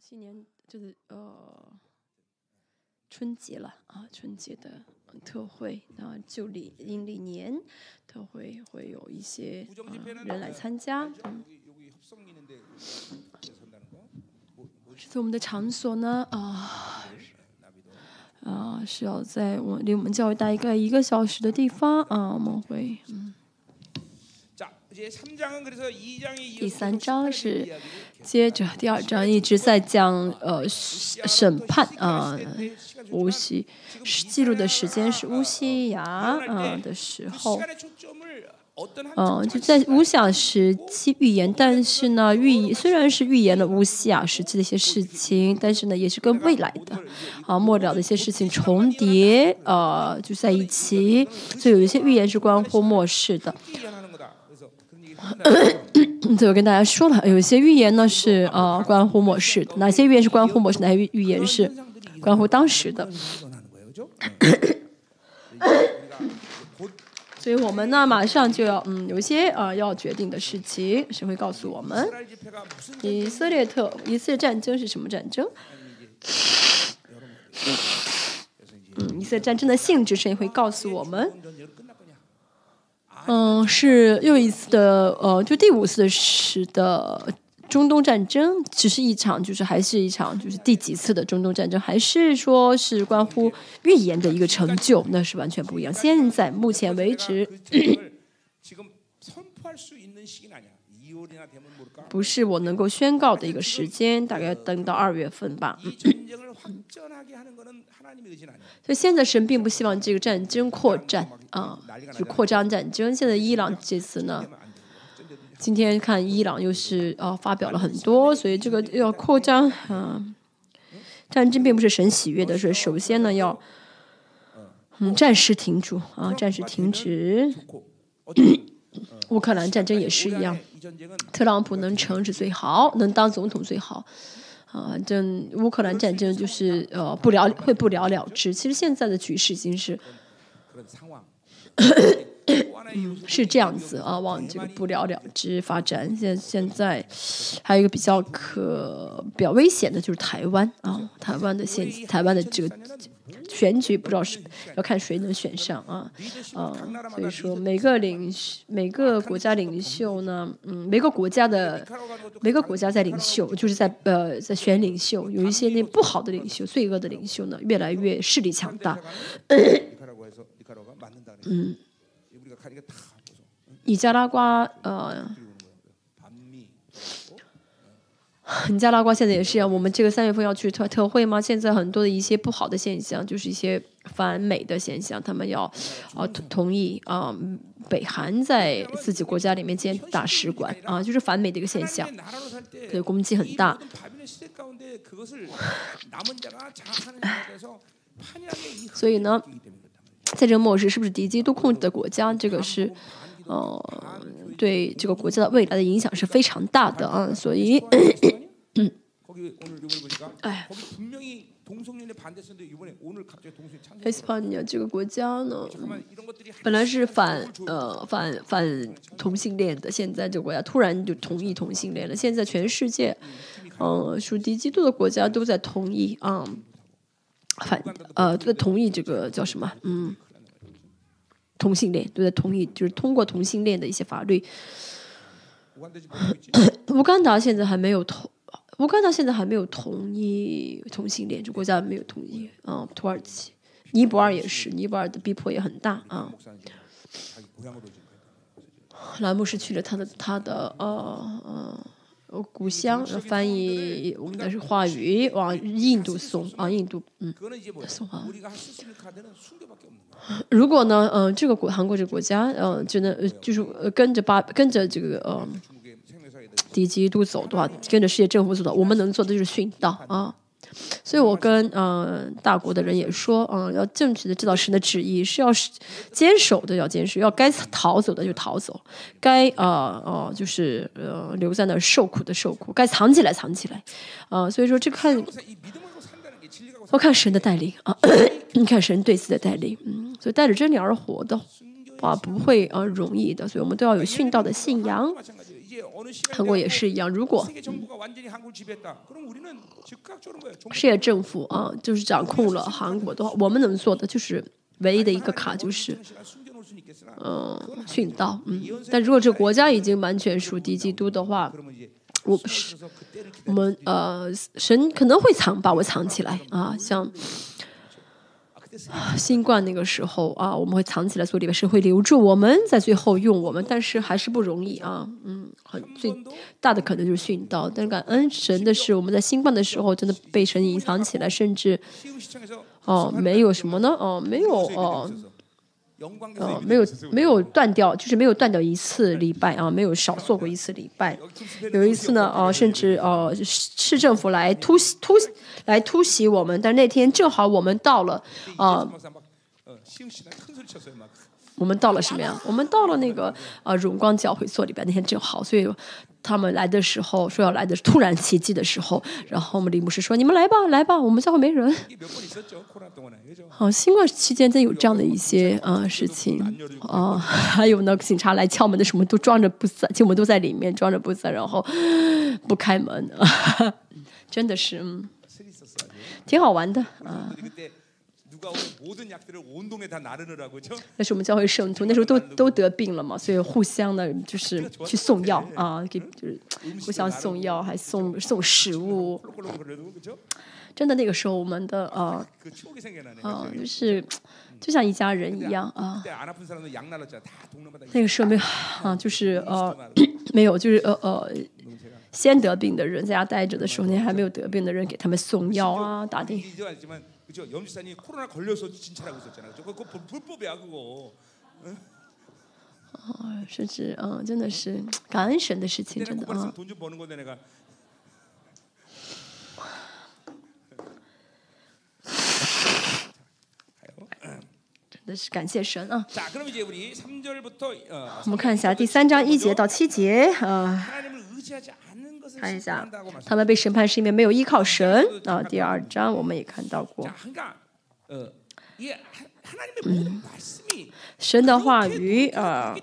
新年就是呃春节了啊，春节的特会啊，旧历阴历年特会会有一些呃人来参加。嗯，这我们的场所呢啊啊是要在我离我们教会大概一个小时的地方啊，我们会嗯。第三章是接着第二章一直在讲呃审判啊，乌西记录的时间是乌西亚啊的时候，嗯就在乌西亚时期预言，但是呢预虽然是预言了乌西亚时期的一些事情，但是呢也是跟未来的啊末了的一些事情重叠呃就在一起，所以有一些预言是关乎末世的。这我跟大家说了，有一些预言呢是呃关乎末世的，哪些预言是关乎末世，哪些预言是关乎当时的。所以我们呢马上就要嗯有一些呃要决定的事情，谁会告诉我们？以色列特以色列战争是什么战争？嗯，以色列战争的性质谁会告诉我们？嗯，是又一次的，呃，就第五次的是的中东战争，只是一场，就是还是一场，就是第几次的中东战争，还是说是关乎预言的一个成就，那是完全不一样。现在目前为止，不是我能够宣告的一个时间，大概等到二月份吧。所以现在神并不希望这个战争扩展啊，就扩张战争。现在伊朗这次呢，今天看伊朗又是啊发表了很多，所以这个要扩张啊，战争并不是神喜悦的，是首先呢要嗯暂时停住啊，暂时停止。乌克兰战争也是一样，特朗普能成是最好，能当总统最好。啊，这乌克兰战争就是呃不了会不了了之。其实现在的局势已经是，是这样子啊，往这个不了了之发展。现现在还有一个比较可比较危险的就是台湾啊，台湾的现台湾的这个。选举不知道是要看谁能选上啊，啊，所以说每个领每个国家领袖呢，嗯，每个国家的每个国家在领袖，就是在呃在选领袖，有一些那不好的领袖、罪恶的领袖呢，越来越势力强大。嗯，尼加拉瓜呃。尼加拉瓜现在也是一样，我们这个三月份要去特特会吗？现在很多的一些不好的现象，就是一些反美的现象，他们要啊同意啊北韩在自己国家里面建大使馆啊，就是反美的一个现象，对攻击很大。所以呢，在这个末日，是不是敌基督控制的国家？这个是呃对这个国家的未来的影响是非常大的啊，所以。嗯，哎，埃斯帕尼亚这个国家呢，本来是反呃反反同性恋的，现在这个国家突然就同意同性恋了。现在全世界，嗯，属敌基督的国家都在同意啊，反呃都在同意这个叫什么？嗯，同性恋都在同意，就是通过同性恋的一些法律。乌干达现在还没有同。乌干达现在还没有同意同性恋，这国家没有同意啊。土耳其、尼泊尔也是，尼泊尔的逼迫也很大啊。兰姆是去了他的他的呃呃故乡，翻译我们的话语往印度送啊，印度嗯送啊。如果呢，嗯，这个国韩国这个国家，嗯，就能就是跟着巴跟着这个呃。敌基督走的话，跟着世界政府走的，我们能做的就是殉道啊。所以我跟嗯大国的人也说，嗯，要正确的知道神的旨意，是要坚守的要坚守，要该逃走的就逃走，该啊哦就是呃留在那受苦的受苦，该藏起来藏起来啊。所以说这看，我看神的带领啊，你看神对此的带领，嗯，所以带着真理而活的话不会啊容易的，所以我们都要有殉道的信仰。韩国也是一样，如果世界政府啊就是掌控了韩国的话，我们能做的就是唯一的一个卡就是，嗯，殉道。嗯，但如果这国家已经完全属敌基督的话，我不是，我们呃，神可能会藏，把我藏起来啊，像。新冠那个时候啊，我们会藏起来做礼拜，是会留住我们，在最后用我们，但是还是不容易啊。嗯，很最大的可能就是殉道。但是感恩神的是，我们在新冠的时候真的被神隐藏起来，甚至哦，没有什么呢？哦，没有哦。呃，没有没有断掉，就是没有断掉一次礼拜啊，没有少做过一次礼拜。有一次呢，呃，甚至呃，市政府来突袭突来突袭我们，但那天正好我们到了啊。我们到了什么呀？我们到了那个呃荣光教会所里边那天正好，所以他们来的时候说要来的突然奇迹的时候，然后我们李牧师说：“你们来吧，来吧，我们教会没人。”好，新冠期间真有这样的一些啊事情啊，还有呢，警察来敲门的什么都装着不在，就我们都在里面装着不在，然后不开门，真的是嗯，挺好玩的啊。那是我们教会圣徒，那时候都都得病了嘛，所以互相的就是去送药啊，给就是互相送药，还送送食物。真的那个时候，我们的呃呃，就是就像一家人一样啊。那个时候没有啊，就是呃没有，就是呃呃，先得病的人在家待着的时候，那还没有得病的人给他们送药啊，打电。그죠염지사님코로나걸려서진찰하고있었잖아요그거불법이야그거哦，甚至嗯，真的是感恩神的事情，真的啊。真的是感谢神啊！我们看一下第三章一节到七节啊。 看一下，他们被审判是因为没有依靠神啊。第二章我们也看到过，嗯，神的话语啊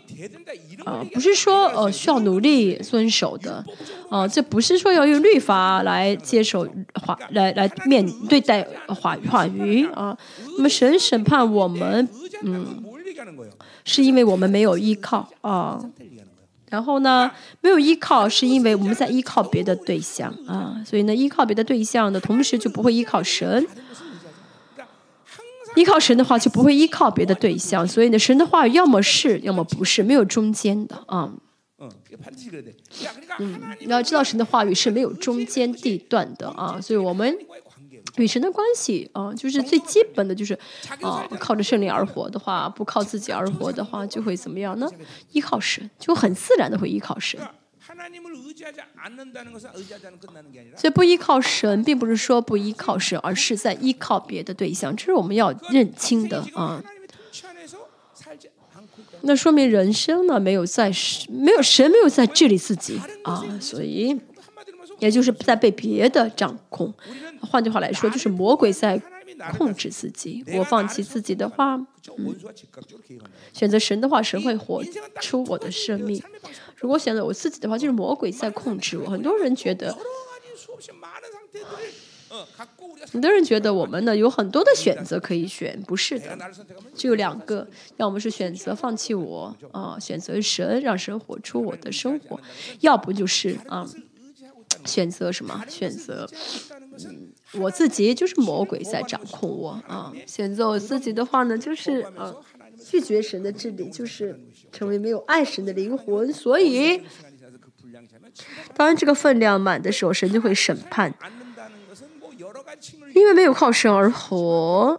啊，不是说呃需要努力遵守的啊，这不是说要用律法来接受话来来面对待话话语啊。那么神审判我们，嗯，是因为我们没有依靠啊。然后呢，没有依靠，是因为我们在依靠别的对象啊，所以呢，依靠别的对象的同时就不会依靠神。依靠神的话，就不会依靠别的对象，所以呢，神的话要么是，要么不是，没有中间的啊。嗯，你要知道神的话语是没有中间地段的啊，所以我们。与神的关系啊，就是最基本的就是啊，靠着圣灵而活的话，不靠自己而活的话，就会怎么样呢？依靠神，就很自然的会依靠神。所以不依靠神，并不是说不依靠神，而是在依靠别的对象，这是我们要认清的啊。那说明人生呢，没有在没有神没有在治理自己啊，所以。也就是在被别的掌控，换句话来说，就是魔鬼在控制自己。我放弃自己的话，嗯，选择神的话，神会活出我的生命。如果选择我自己的话，就是魔鬼在控制我。很多人觉得，很多人觉得我们呢有很多的选择可以选，不是的，只有两个，要么是选择放弃我啊，选择神，让神活出我的生活；要不就是啊。选择什么？选择，嗯，我自己就是魔鬼在掌控我啊！选择我自己的话呢，就是啊，拒绝神的治理，就是成为没有爱神的灵魂。所以，当然这个分量满的时候，神就会审判。因为没有靠神而活，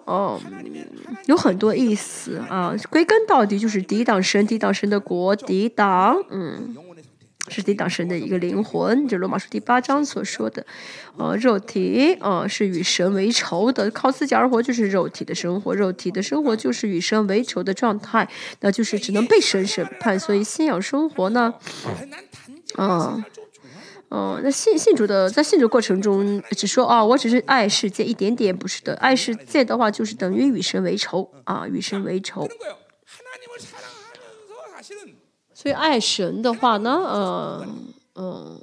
哦，有很多意思啊。归根到底就是抵挡神，抵挡神的国，抵挡，嗯。是抵挡神的一个灵魂，就罗马书第八章所说的，呃，肉体，呃，是与神为仇的，靠自己而活就是肉体的生活，肉体的生活就是与神为仇的状态，那就是只能被神审判。所以信仰生活呢，嗯，嗯，那信信主的在信主过程中，只说啊，我只是爱世界一点点，不是的，爱世界的话就是等于与神为仇啊，与神为仇。所以爱神的话呢，呃，嗯，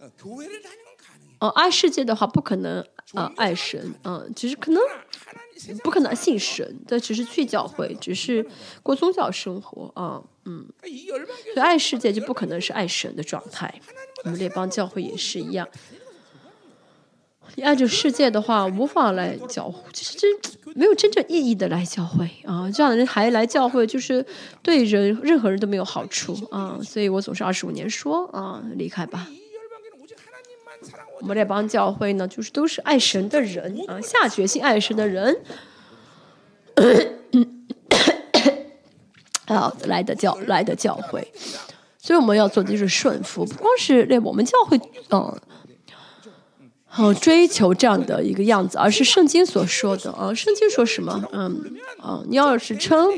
呃，爱世界的话不可能啊，爱神，嗯，只是可能不可能信神，这只是去教会，只是过宗教生活啊，嗯，所以爱世界就不可能是爱神的状态。我们列邦教会也是一样。你按着世界的话，无法来教会，就是真没有真正意义的来教会啊！这样的人还来教会，就是对人任何人都没有好处啊！所以我总是二十五年说啊，离开吧。我们这帮教会呢，就是都是爱神的人啊，下决心爱神的人，啊，来的教来的教会。所以我们要做的就是顺服，不光是连我们教会，嗯。哦，追求这样的一个样子，而是圣经所说的啊。圣经说什么？嗯，啊，你要是称，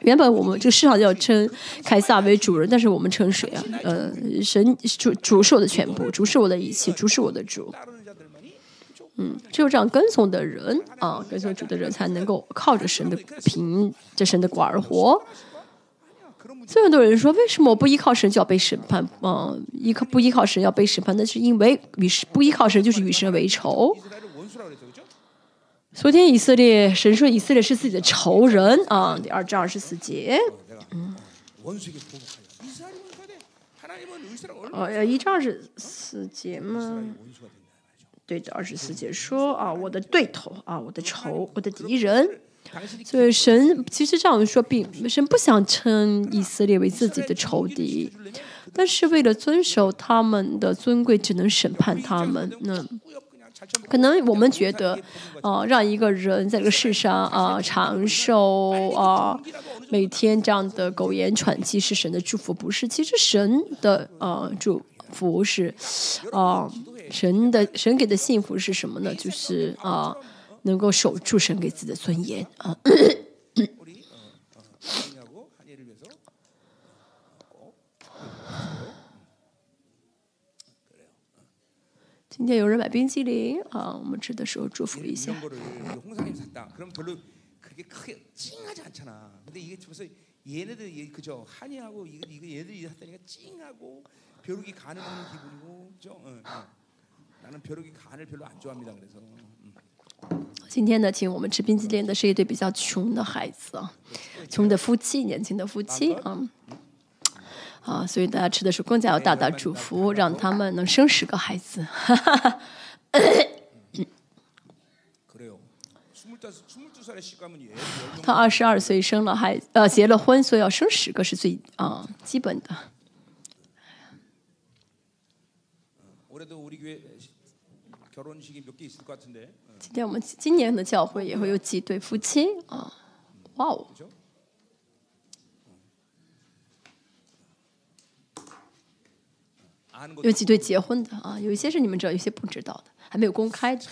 原本我们这个市场要称凯撒为主人，但是我们称谁啊？呃，神主主是我的全部，主是我的一切，主是我的主。嗯，只有这样跟从的人啊，跟从主的人才能够靠着神的凭这神的管而活。所以很多人说，为什么我不依靠神就要被审判？嗯，依靠不依靠神要被审判，那是因为与神不依靠神就是与神为仇。昨天以色列神说以色列是自己的仇人啊，第二章二十四节。嗯。哦，要一章二十四节吗？对的，二十四节说啊，我的对头啊，我的仇，我的敌人。所以神其实这样说，并神不想称以色列为自己的仇敌，但是为了遵守他们的尊贵，只能审判他们。那可能我们觉得，啊，让一个人在这个世上啊长寿啊，每天这样的苟延喘气是神的祝福，不是？其实神的啊祝福是啊，神的神给的幸福是什么呢？就是啊。能够守住神给自己的尊严啊！今天有人买冰激凌啊，我们吃的时候祝福一下。今天呢，请我们吃冰激凌的是一对比较穷的孩子啊，穷的夫妻，年轻的夫妻啊，啊，所以大家吃的时候更加要大大祝福，让他们能生十个孩子。他二十二岁生了孩，呃，结了婚，所以要生十个是最啊基本的。今天我们今年的教会也会有几对夫妻啊，哇哦，有几对结婚的啊，有一些是你们知道，有些不知道的，还没有公开的。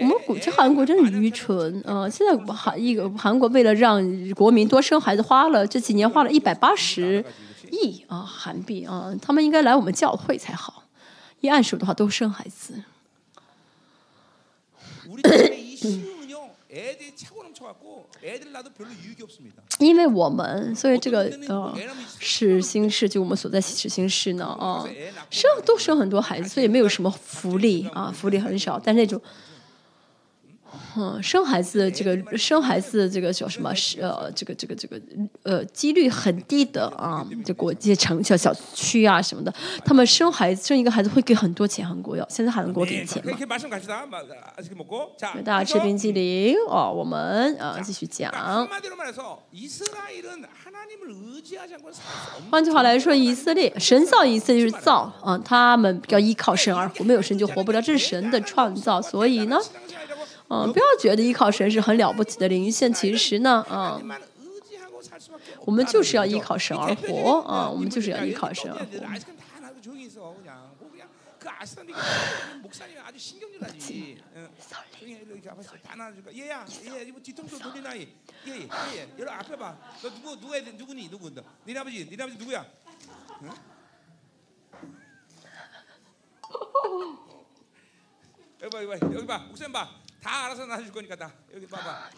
我们国这韩国真是愚蠢啊！现在韩一个韩国为了让国民多生孩子，花了这几年花了一百八十亿啊韩币啊，他们应该来我们教会才好。一按手的话，都生孩子。因为我们，所以这个呃，是新市，就我们所在是新市呢啊，生都生很多孩子，所以没有什么福利啊，福利很少，但那种。嗯，生孩子这个生孩子这个叫什么？是呃，这个这个这个呃，几率很低的啊。这国际城小小区啊什么的，他们生孩子生一个孩子会给很多钱，韩国要现在韩国给钱嘛。大家吃冰激凌哦，我们啊继续讲。换句话来说，以色列神造以色列就是造啊，他们要依靠神而活，没有神就活不了，这是神的创造，所以呢。嗯不要觉得依靠神是很了不起的灵性其实呢啊我们就是要依靠神而活啊我们就是要依靠神而活。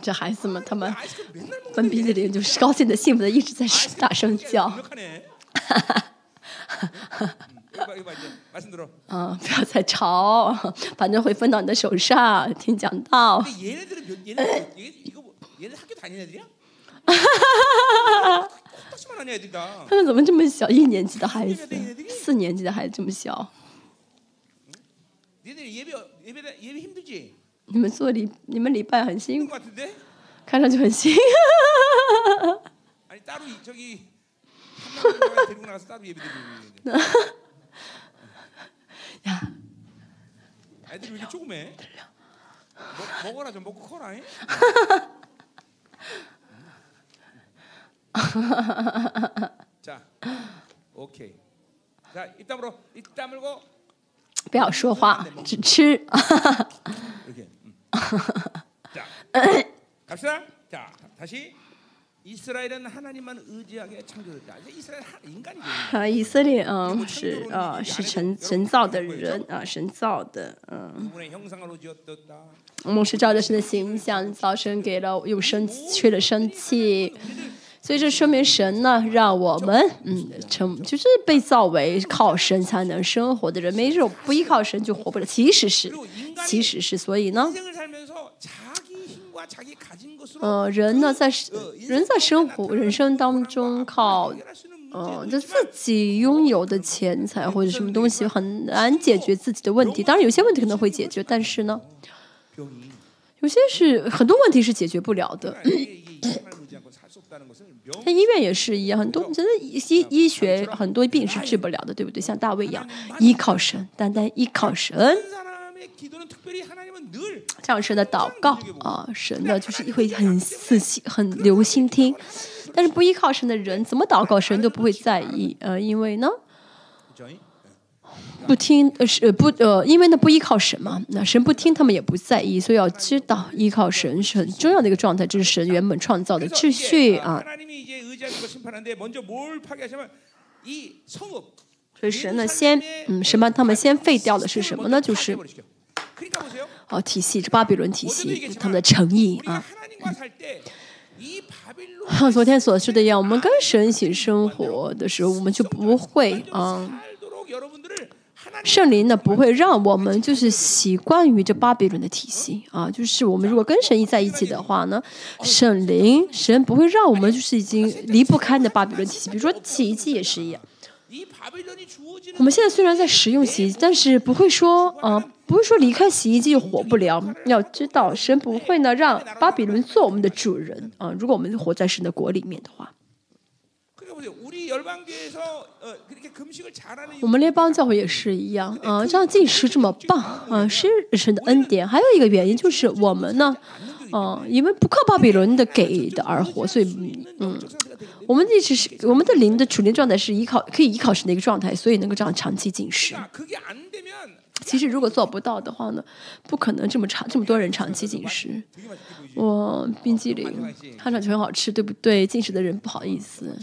这孩子们，他们分鼻子里，就是高兴的、幸福的，一直在大声叫，嗯，不要再吵，反正会分到你的手上。听讲到他们怎么这么小，一年级的孩子，四年级的孩子，这么小。얘네 예배 예배 예배 힘들지? 你们做礼，你们礼拜很辛 힘든 苦， 것 같은데? 看上去很辛。 아니 따로 이- 저기 한명을 데리고 나가서 따로 예배 드리는 야, 애들이 왜 이렇게 조그매? 먹, 먹어라 좀 먹고 커라. 잉? 자, 오케이. 자, 입 다물어. 입 다물고 不要说话，只吃。 이렇게. 음. 자, 갑시다. 자, 다시. 이스라엘은 하나님만 의지하게 창조됐다. 이제 이스라엘 하- 인간이죠. 啊，以色列嗯是啊是神神造的人啊神造的嗯， 그분의 형상으로 지었다. 我们是照着神的形象造神给了有生缺了生气， 所以这说明神呢让我们嗯成就是被造为靠神才能生活的人没这种不依靠神就活不了其实是其实是所以呢呃人呢在人在生活人生当中靠嗯就自己拥有的钱财或者什么东西很难解决自己的问题。当然有些问题可能会解决但是呢有些是很多问题是解决不了的。像医院也是一样，很多真的医医学很多病是治不了的，对不对？像大卫一样依靠神，单单依靠神。这样神的祷告啊，神呢就是会很仔细、很留心听，但是不依靠神的人怎么祷告，神都不会在意。呃，因为呢。不听，呃是呃不呃，因为呢不依靠神嘛，那神不听，他们也不在意，所以要知道依靠神是很重要的一个状态，这是神原本创造的秩序啊。所以神呢先，嗯什么？他们先废掉的是什么呢？就是，哦体系，这巴比伦体系，他们的诚意啊。像昨天所说的一样，我们跟神一起生活的时候，我们就不会啊。圣灵呢不会让我们就是习惯于这巴比伦的体系啊，就是我们如果跟神一在一起的话呢，圣灵，神不会让我们就是已经离不开那巴比伦体系，比如说洗衣机也是一样。我们现在虽然在使用洗衣机，但是不会说啊不会说离开洗衣机就活不了。要知道神不会呢让巴比伦做我们的主人，啊，如果我们活在神的国里面的话。我们列邦教会也是一样，啊，这样进食这么棒，啊，是神的恩典。还有一个原因就是我们呢，啊，因为不靠巴比伦的给的而活，所以，嗯，我们一直是我们的灵的处灵状态是依靠可以依靠神的一个状态，所以能够这样长期进食。其实如果做不到的话呢，不可能这么长这么多人长期进食。我冰激凌看上去很好吃，对不对？进食的人不好意思。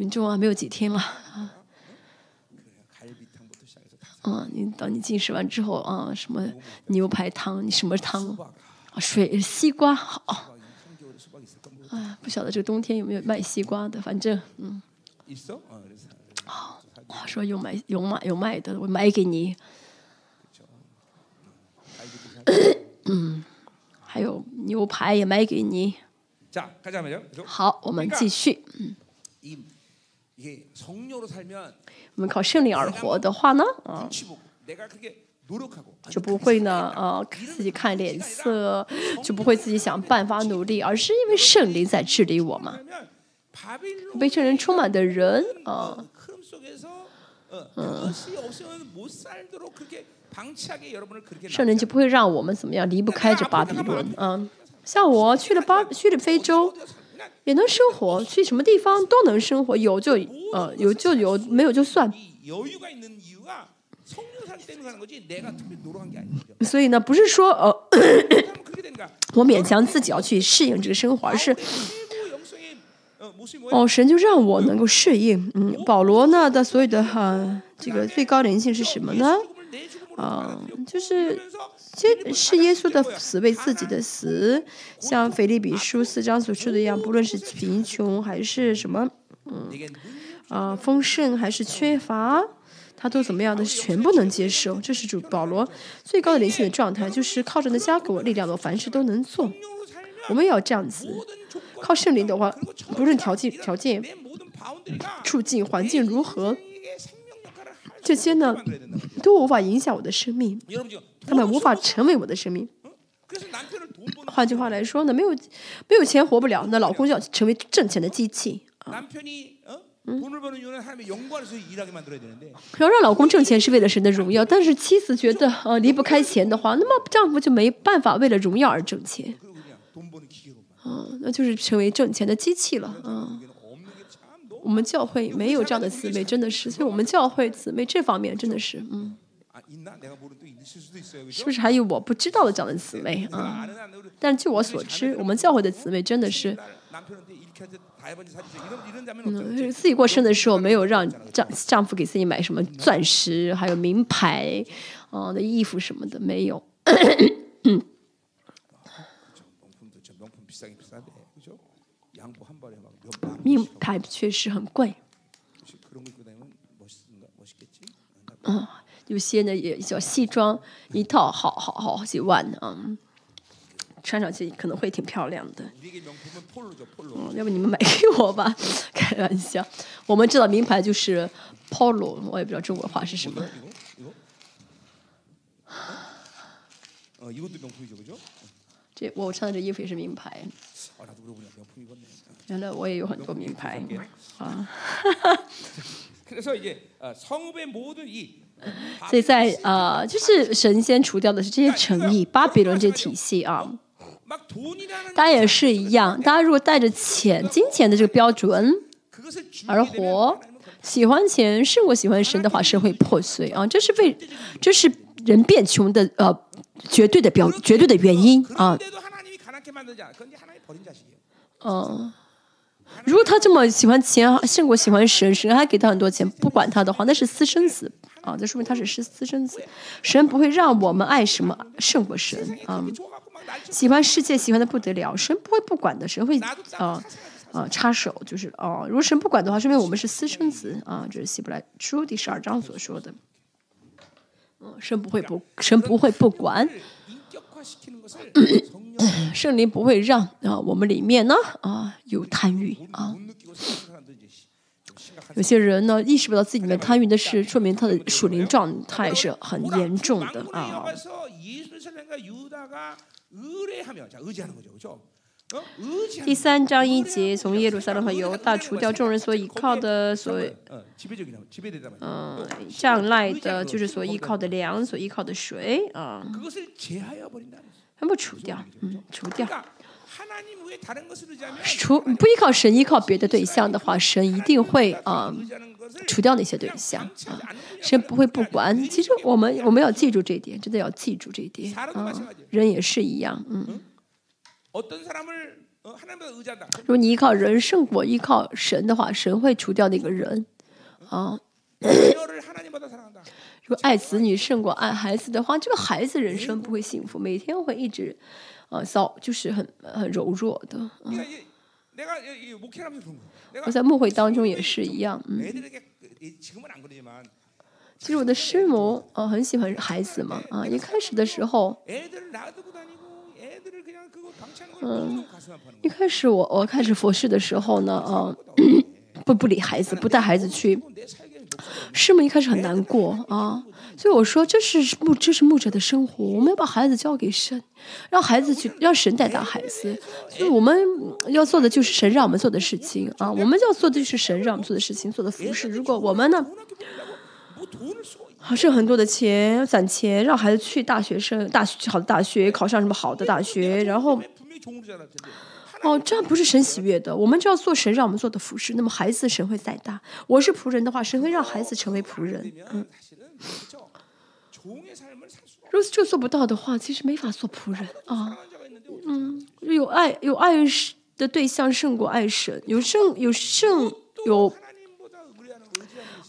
民众啊没有几天了。啊嗯你当你进食完之后啊什么牛排汤你什么汤？水西瓜好。啊不晓得这个冬天有没有卖西瓜的反正嗯。好说有买有买有卖的我买给你。嗯还有牛排也买给你。好我们继续嗯。我们靠圣灵而活的话呢，啊，就不会呢，啊，自己看脸色，就不会自己想办法努力，而是因为圣灵在治理我嘛。被圣灵充满的人，啊，嗯，圣灵就不会让我们怎么样离不开这巴比伦，啊，像我去了巴，去了非洲。也能生活去什么地方都能生活有就呃有就有没有就算。所以呢不是说呃 我勉强自己要去适应这个生活而是哦神就让我能够适应嗯保罗呢的所有的哈这个最高灵性是什么呢嗯就是其实是耶稣的死为自己的死，像腓立比书四章所说的一样，不论是贫穷还是什么，嗯，啊，丰盛还是缺乏，他都怎么样的全部能接受。这是主保罗最高的灵性的状态，就是靠着那加给我力量的，凡事都能做。我们也要这样子，靠圣灵的话，不论条件条件、处境、环境如何。这些呢，都无法影响我的生命，他们无法成为我的生命。换句话来说呢，没有没有钱活不了，那老公就要成为挣钱的机器啊。嗯要让老公挣钱是为了神的荣耀，但是妻子觉得呃离不开钱的话，那么丈夫就没办法为了荣耀而挣钱，啊，那就是成为挣钱的机器了啊。我们教会没有这样的姊妹，真的是，所以我们教会姊妹这方面真的是，嗯，是不是还有我不知道的这样的姊妹啊？但据我所知，我们教会的姊妹真的是，嗯，自己过生的时候没有让丈丈夫给自己买什么钻石，还有名牌啊的衣服什么的，没有。名牌确实很贵，嗯，有些呢也叫西装，一套好好好几万啊，穿上去可能会挺漂亮的。嗯，要不你们买给我吧？开玩笑，我们知道名牌就是 Polo，我也不知道中国话是什么。这我穿的这衣服也是名牌。原来我也有很多名牌啊！所以在呃，就是神仙除掉的是这些诚意，巴比伦这体系啊。大家也是一样，大家如果带着钱、金钱的这个标准而活，喜欢钱胜过喜欢神的话，神会破碎啊！这是为这是人变穷的呃绝对的标绝对的原因啊。嗯。如果他这么喜欢钱胜过喜欢神，神还给他很多钱，不管他的话，那是私生子啊！这说明他是私私生子。神不会让我们爱什么胜过神啊！喜欢世界喜欢的不得了，神不会不管的，神会啊啊插手，就是哦，如果神不管的话，说明我们是私生子啊！这是希伯来书第十二章所说的。嗯，神不会不，神不会不管。圣灵不会让啊，我们里面呢啊有贪欲啊。有些人呢意识不到自己里面贪欲的事，说明他的属灵状态是很严重的啊。第三章一节，从耶路撒冷和犹大除掉众人所依靠的所谓，嗯，障碍的，就是所依靠的粮，所依靠的水啊。全部除掉，嗯，除掉。除不依靠神，依靠别的对象的话，神一定会啊除掉那些对象啊。神不会不管。其实我们我们要记住这一点，真的要记住这一点啊。人也是一样，嗯。如果你依靠人胜过依靠神的话，神会除掉那个人啊。如果爱子女胜过爱孩子的话，这个孩子人生不会幸福，每天会一直，呃，骚，就是很很柔弱的。我在牧会当中也是一样，嗯。其实我的师母呃很喜欢孩子嘛，啊，一开始的时候，嗯，一开始我我开始佛事的时候呢，啊，不不理孩子，不带孩子去。师母一开始很难过啊，所以我说这是牧这是牧者的生活，我们要把孩子交给神，让孩子去让神带大孩子。所以我们要做的就是神让我们做的事情啊，我们要做的就是神让我们做的事情，做的服饰。如果我们呢，还剩很多的钱攒钱，让孩子去大学生大学好的大学，考上什么好的大学，然后。哦，这样不是神喜悦的。我们就要做神让我们做的服饰。那么孩子神会再大，我是仆人的话，神会让孩子成为仆人。嗯，如果这做不到的话，其实没法做仆人啊。嗯，有爱有爱的对象胜过爱神，有胜有胜有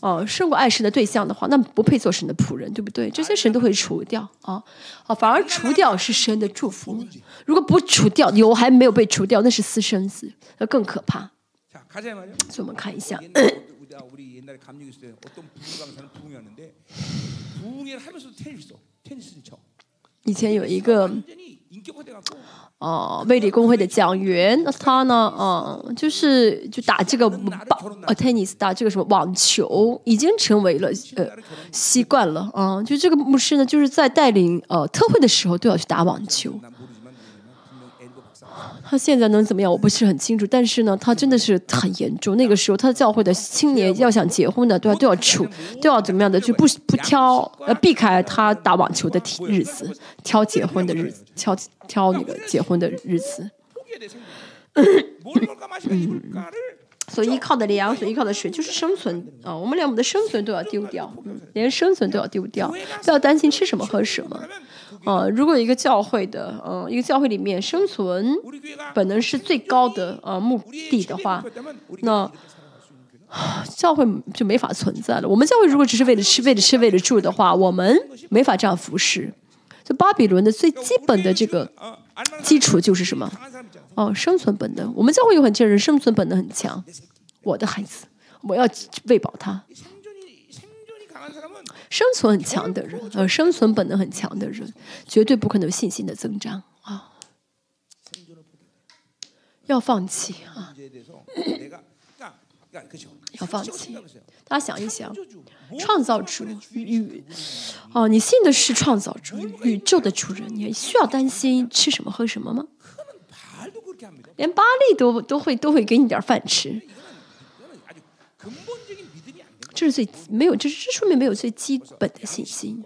哦，胜过爱神的对象的话，那不配做神的仆人，对不对？这些神都会除掉啊，啊，反而除掉是神的祝福。如果不除掉，有还没有被除掉，那是私生子，那更可怕。所以我们看一下，以前有一个。哦，卫理公会的讲员，那他呢？嗯，就是就打这个棒，呃，tennis 打这个什么网球，已经成为了呃习惯了。嗯，就这个牧师呢，就是在带领呃特会的时候都要去打网球。他现在能怎么样？我不是很清楚。但是呢，他真的是很严重。那个时候，他的教会的青年要想结婚的，都要都要处，都要怎么样的？就不不挑，呃，避开他打网球的日子，挑结婚的日子，挑挑那个结婚的日子。嗯，所依靠的粮所，依靠的水，就是生存。啊，我们连我们的生存都要丢掉，连生存都要丢掉，都要担心吃什么喝什么。啊如果一个教会的嗯一个教会里面生存本能是最高的呃目的的话那教会就没法存在了。我们教会如果只是为了吃为了吃为了住的话我们没法这样服侍。就巴比伦的最基本的这个基础就是什么？哦生存本能。我们教会有很些人生存本能很强。我的孩子我要喂饱他。生存很强的人，呃，生存本能很强的人，绝对不可能有信心的增长啊。要放弃啊，要放弃。大家想一想，创造主，宇哦，你信的是创造主，宇宙的主人，你需要担心吃什么喝什么吗？连巴利都都会都会给你点饭吃。这是最没有这是这说明没有最基本的信心。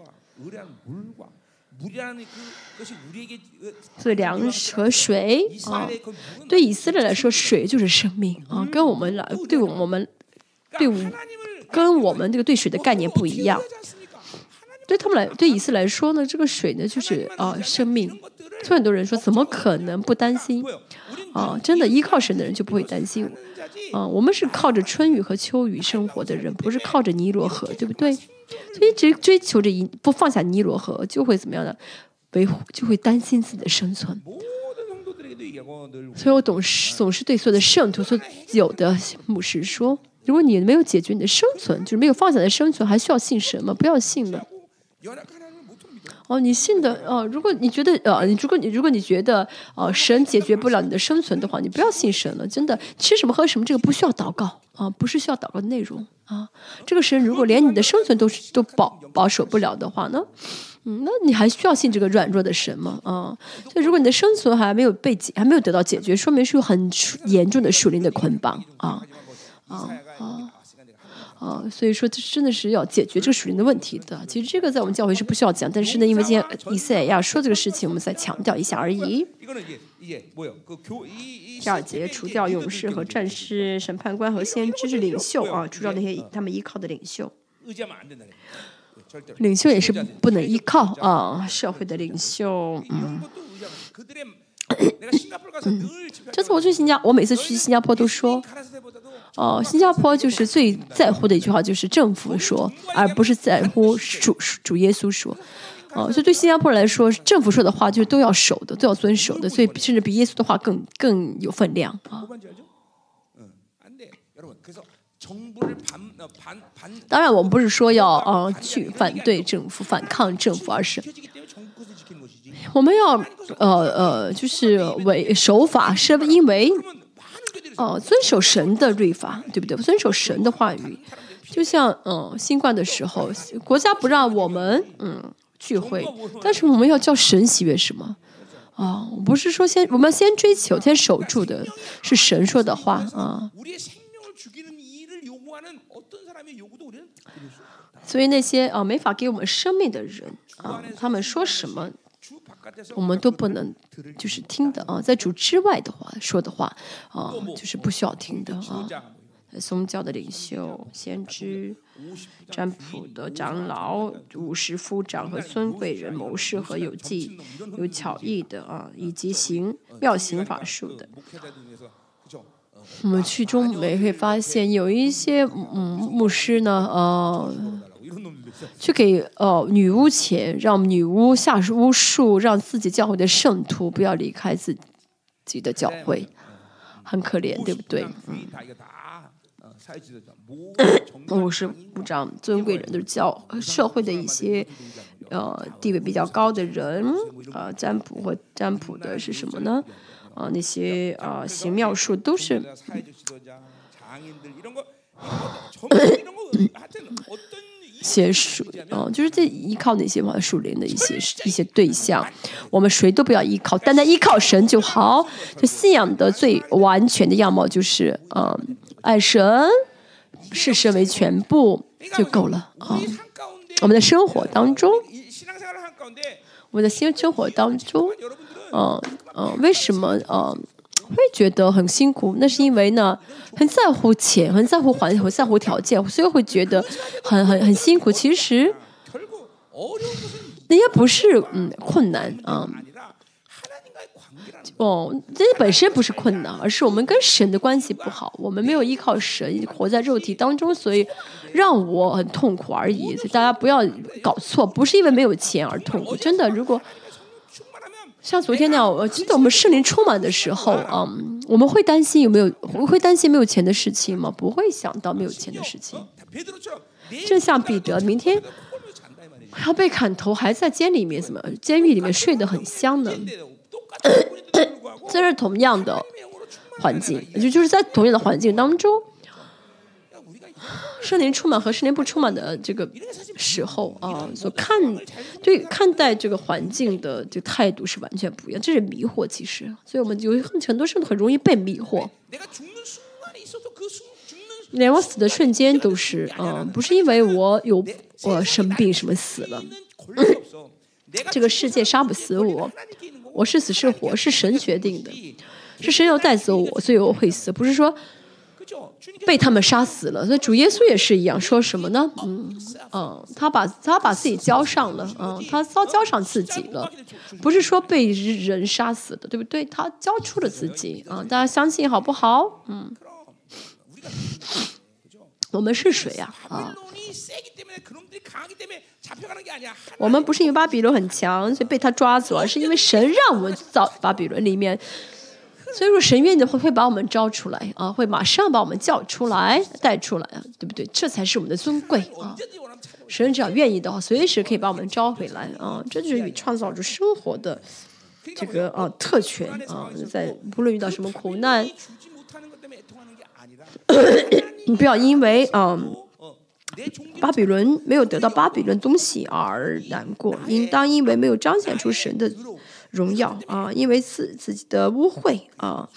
所以粮食和水啊对以色列来说水就是生命啊跟我们来对我们对我跟我们这个对水的概念不一样。对他们来对以色列来说呢这个水呢就是啊生命。所以很多人说怎么可能不担心啊，真的依靠神的人就不会担心。啊，我们是靠着春雨和秋雨生活的人，不是靠着尼罗河，对不对？所以只追求着一不放下尼罗河，就会怎么样的维护，就会担心自己的生存。所以我总是总是对所有的圣徒、所有的牧师说，如果你没有解决你的生存，就是没有放下的生存，还需要信神吗？不要信了。哦，你信的哦，如果你觉得呃，你如果你如果你觉得呃神解决不了你的生存的话，你不要信神了。真的，吃什么喝什么这个不需要祷告啊，不是需要祷告的内容啊。这个神如果连你的生存都是都保保守不了的话呢，嗯，那你还需要信这个软弱的神吗？啊，所以如果你的生存还没有被解，还没有得到解决，说明是有很严重的属灵的捆绑啊。啊啊啊，所以说这真的是要解决这个属灵的问题的。其实这个在我们教会是不需要讲，但是呢，因为今天以色列要说这个事情，我们再强调一下而已。第二节，除掉勇士和战士、审判官和先知是领袖啊，除掉那些他们依靠的领袖。领袖也是不能依靠啊，社会的领袖。嗯，这次我去新加坡，我每次去新加坡都说。哦新加坡就是最在乎的一句话就是政府说而不是在乎主主耶稣说。哦所以对新加坡来说政府说的话就都要守的都要遵守的所以甚至比耶稣的话更更有分量啊。嗯当然我们不是说要呃去反对政府反抗政府而是我们要呃呃就是为守法是因为哦，遵守神的律法，对不对？遵守神的话语，就像嗯，新冠的时候，国家不让我们嗯聚会，但是我们要叫神喜悦什么？啊，不是说先我们先追求，先守住的是神说的话啊。所以那些啊没法给我们生命的人啊，他们说什么？我们都不能，就是听的啊，在主之外的话说的话，啊，就是不需要听的啊。宗教的领袖、先知、占卜的长老、武士、夫长和尊贵人、谋士和有计、有巧艺的啊，以及行妙行法术的。我们去中美会发现，有一些嗯，牧师呢，呃。去给呃女巫钱，让女巫下巫术，让自己教会的圣徒不要离开自己的教会，很可怜，对不对？嗯。五十五章，尊贵人都是教社会的一些，呃，地位比较高的人，呃，占卜或占卜的是什么呢？呃，那些呃，行妙术都是。些树啊，就是这依靠那些嘛树林的一些一些对象，我们谁都不要依靠，单单依靠神就好。就信仰的最完全的样貌就是啊，爱神，视神为全部就够了啊。我们的生活当中，我们的新生活当中，嗯嗯，为什么啊？会觉得很辛苦，那是因为呢？很在乎钱，很在乎环境，很在乎条件。所以会觉得很、很、很辛苦。其实那也不是嗯困难啊，哦，这本身不是困难，而是我们跟神的关系不好。我们没有依靠神活在肉体当中，所以让我很痛苦而已。大家不要搞错，不是因为没有钱而痛苦，真的。如果。像昨天那样，我记得我们圣灵充满的时候啊，我们会担心有没有会担心没有钱的事情吗？不会想到没有钱的事情。就像彼得明天要被砍头，还在监狱里面，怎么监狱里面睡得很香呢？这是同样的环境，就就是在同样的环境当中。圣灵充满和圣灵不充满的这个时候啊，所看对看待这个环境的这态度是完全不一样。这是迷惑，其实所以我们有很很多时候很容易被迷惑。连我死的瞬间都是啊，不是因为我有我生病什么死了，这个世界杀不死我，我是死是活是神决定的，是神要带走我，所以我会死，不是说。被他们杀死了。所以主耶稣也是一样说什么呢？嗯嗯他把他把自己交上了嗯他交交上自己了。不是说被人杀死的对不对？他交出了自己啊大家相信好不好？嗯。我们是谁呀？啊。我们不是因为巴比伦很强所以被他抓走而是因为神让我们造巴比伦里面所以说神愿意的话会把我们招出来啊，会马上把我们叫出来，带出来，对不对？这才是我们的尊贵啊。神只要愿意的话，随时可以把我们招回来啊，这就是与创造出生活的这个啊特权啊，在不论遇到什么苦难。你 不要因为嗯巴比伦没有得到巴比伦东西而难过，应当因为没有彰显出神的。荣耀 啊因为自自己的污秽啊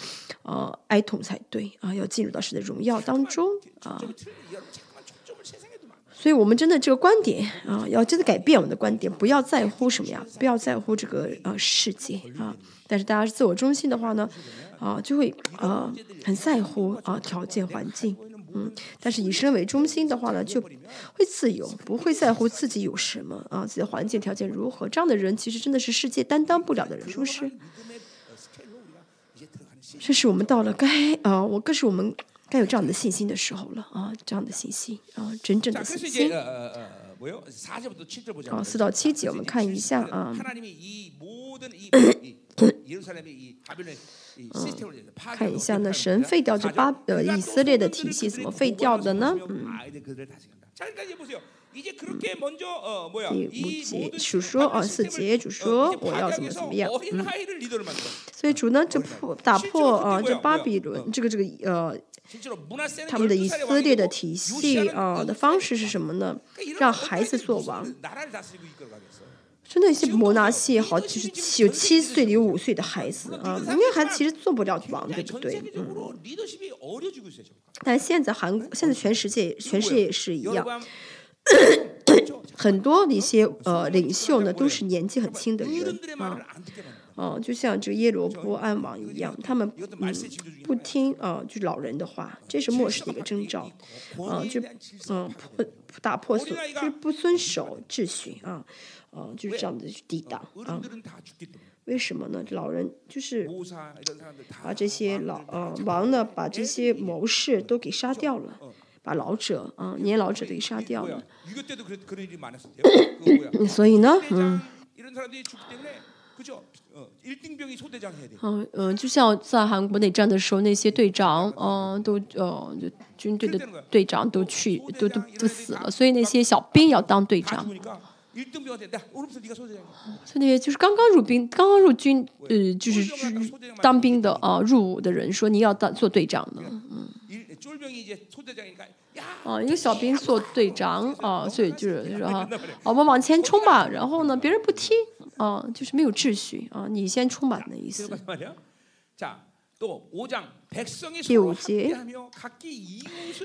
呃哀痛才对啊要进入到神的荣耀当中啊。所以我们真的这个观点啊要真的改变我们的观点不要在乎什么呀不要在乎这个呃世界啊但是大家是自我中心的话呢啊就会啊很在乎啊条件环境嗯但是以身为中心的话呢就会自由不会在乎自己有什么啊自己的环境条件如何这样的人其实真的是世界担当不了的人是不是？这是我们到了该啊我更是我们该有这样的信心的时候了啊这样的信心啊真正的信心啊四到七级我们看一下啊 嗯，看一下那神废掉这巴呃以色列的体系怎么废掉的呢？嗯，第五节主说啊，四节主说我要怎么怎么样，所以主呢就破打破啊，这巴比伦这个这个呃他们的以色列的体系啊的方式是什么呢？让孩子做王。真的，一些摩纳西也好，就是七有七岁的有五岁的孩子啊，因为孩子其实做不了王，对不对？嗯。但现在韩国，现在全世界，全世界也是一样，很多的一些呃领袖呢，都是年纪很轻的人啊。哦、啊，就像这个耶罗波安王一样，他们嗯不听啊，就老人的话，这是末世的一个征兆，啊，就嗯破打破损，就是不遵守秩序啊。就是这样子去抵挡啊。为什么呢？老人就是把这些老呃王呢把这些谋士都给杀掉了把老者啊年老者都给杀掉了。所以呢嗯嗯就像在韩国内战的时候那些队长嗯都呃就军队的队长都去都都都死了所以那些小兵要当队长现在就是刚刚入兵、刚刚入军，呃，就是当兵的啊，入伍的人说你要当做队长呢，嗯。啊，一个小兵做队长啊，所以就是说哈，我们往前冲吧。然后呢，别人不听啊，就是没有秩序啊，你先冲吧的意思。第五节，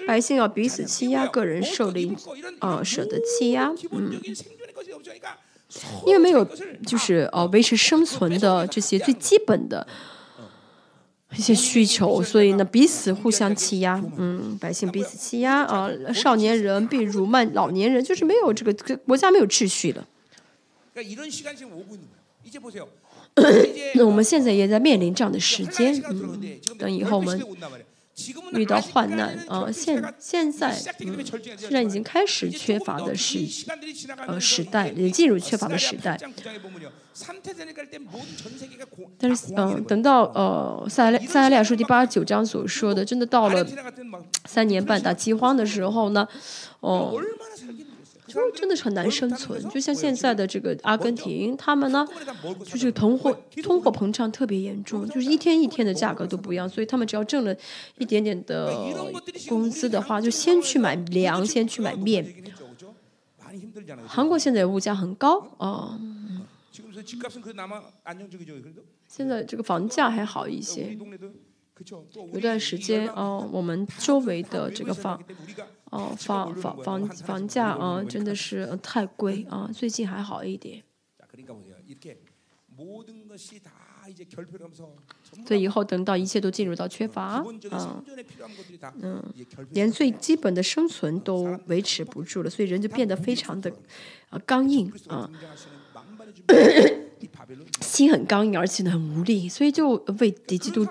百姓要彼此欺压，个人受凌啊，舍得欺压，嗯。因为没有，就是呃维持生存的这些最基本的，一些需求，所以呢，彼此互相欺压，嗯，百姓彼此欺压啊，少年人被 辱骂，老年人就是没有这个国家没有秩序了。那我们现在也在面临这样的时间，嗯，等以后我们。遇到患难啊现现在嗯现在已经开始缺乏的是呃时代也进入缺乏的时代但是嗯等到呃塞塞尔利亚书第八十九章所说的真的到了三年半打饥荒的时候呢哦真的是很难生存，就像现在的这个阿根廷，他们呢，就是通货通货膨胀特别严重，就是一天一天的价格都不一样，所以他们只要挣了一点点的工资的话，就先去买粮，先去买面。韩国现在物价很高啊，现在这个房价还好一些，有段时间啊，我们周围的这个房。哦房房房房价啊真的是太贵啊最近还好一点。所以以后等到一切都进入到缺乏啊。嗯。连最基本的生存都维持不住了所以人就变得非常的啊刚硬啊。心很刚硬而且呢很无力所以就为敌机都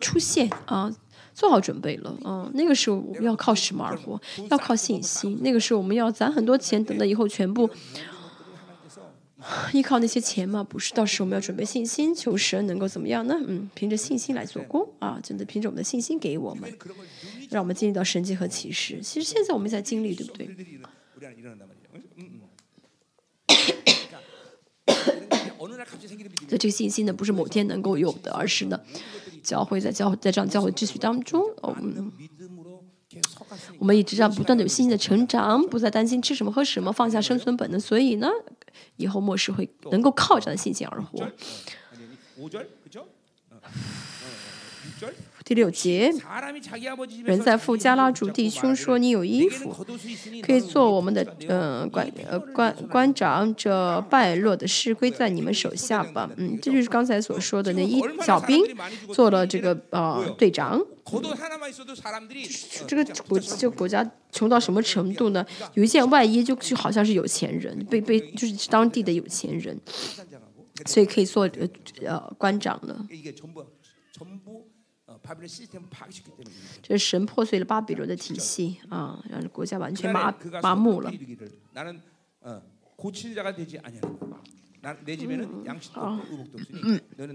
出现啊做好准备了，嗯，那个时候我们要靠什么而活？要靠信心。那个时候我们要攒很多钱，等到以后全部 依靠那些钱吗？不是，到时候我们要准备信心，求神能够怎么样呢？嗯，凭着信心来做工啊，真的凭着我们的信心给我们，让我们经历到神迹和启示。其实现在我们在经历，对不对？所以这个信心呢，不是某天能够有的，而是呢。教会在教会在这样教会秩序当中。我们我们一直这样不断的有信心的成长不再担心吃什么喝什么放下生存本能所以呢以后末世会能够靠这样的信心而活。第六节，人在富加拉主弟兄说：“你有衣服，可以做我们的呃官呃官官长。这败落的事归在你们手下吧。”嗯，这就是刚才所说的那一小兵做了这个呃队长。这个国这国家穷到什么程度呢？有一件外衣就就好像是有钱人，被被就是当地的有钱人，所以可以做呃呃官长了。这神破碎了巴比伦的体系啊，让国家完全麻麻木了。嗯，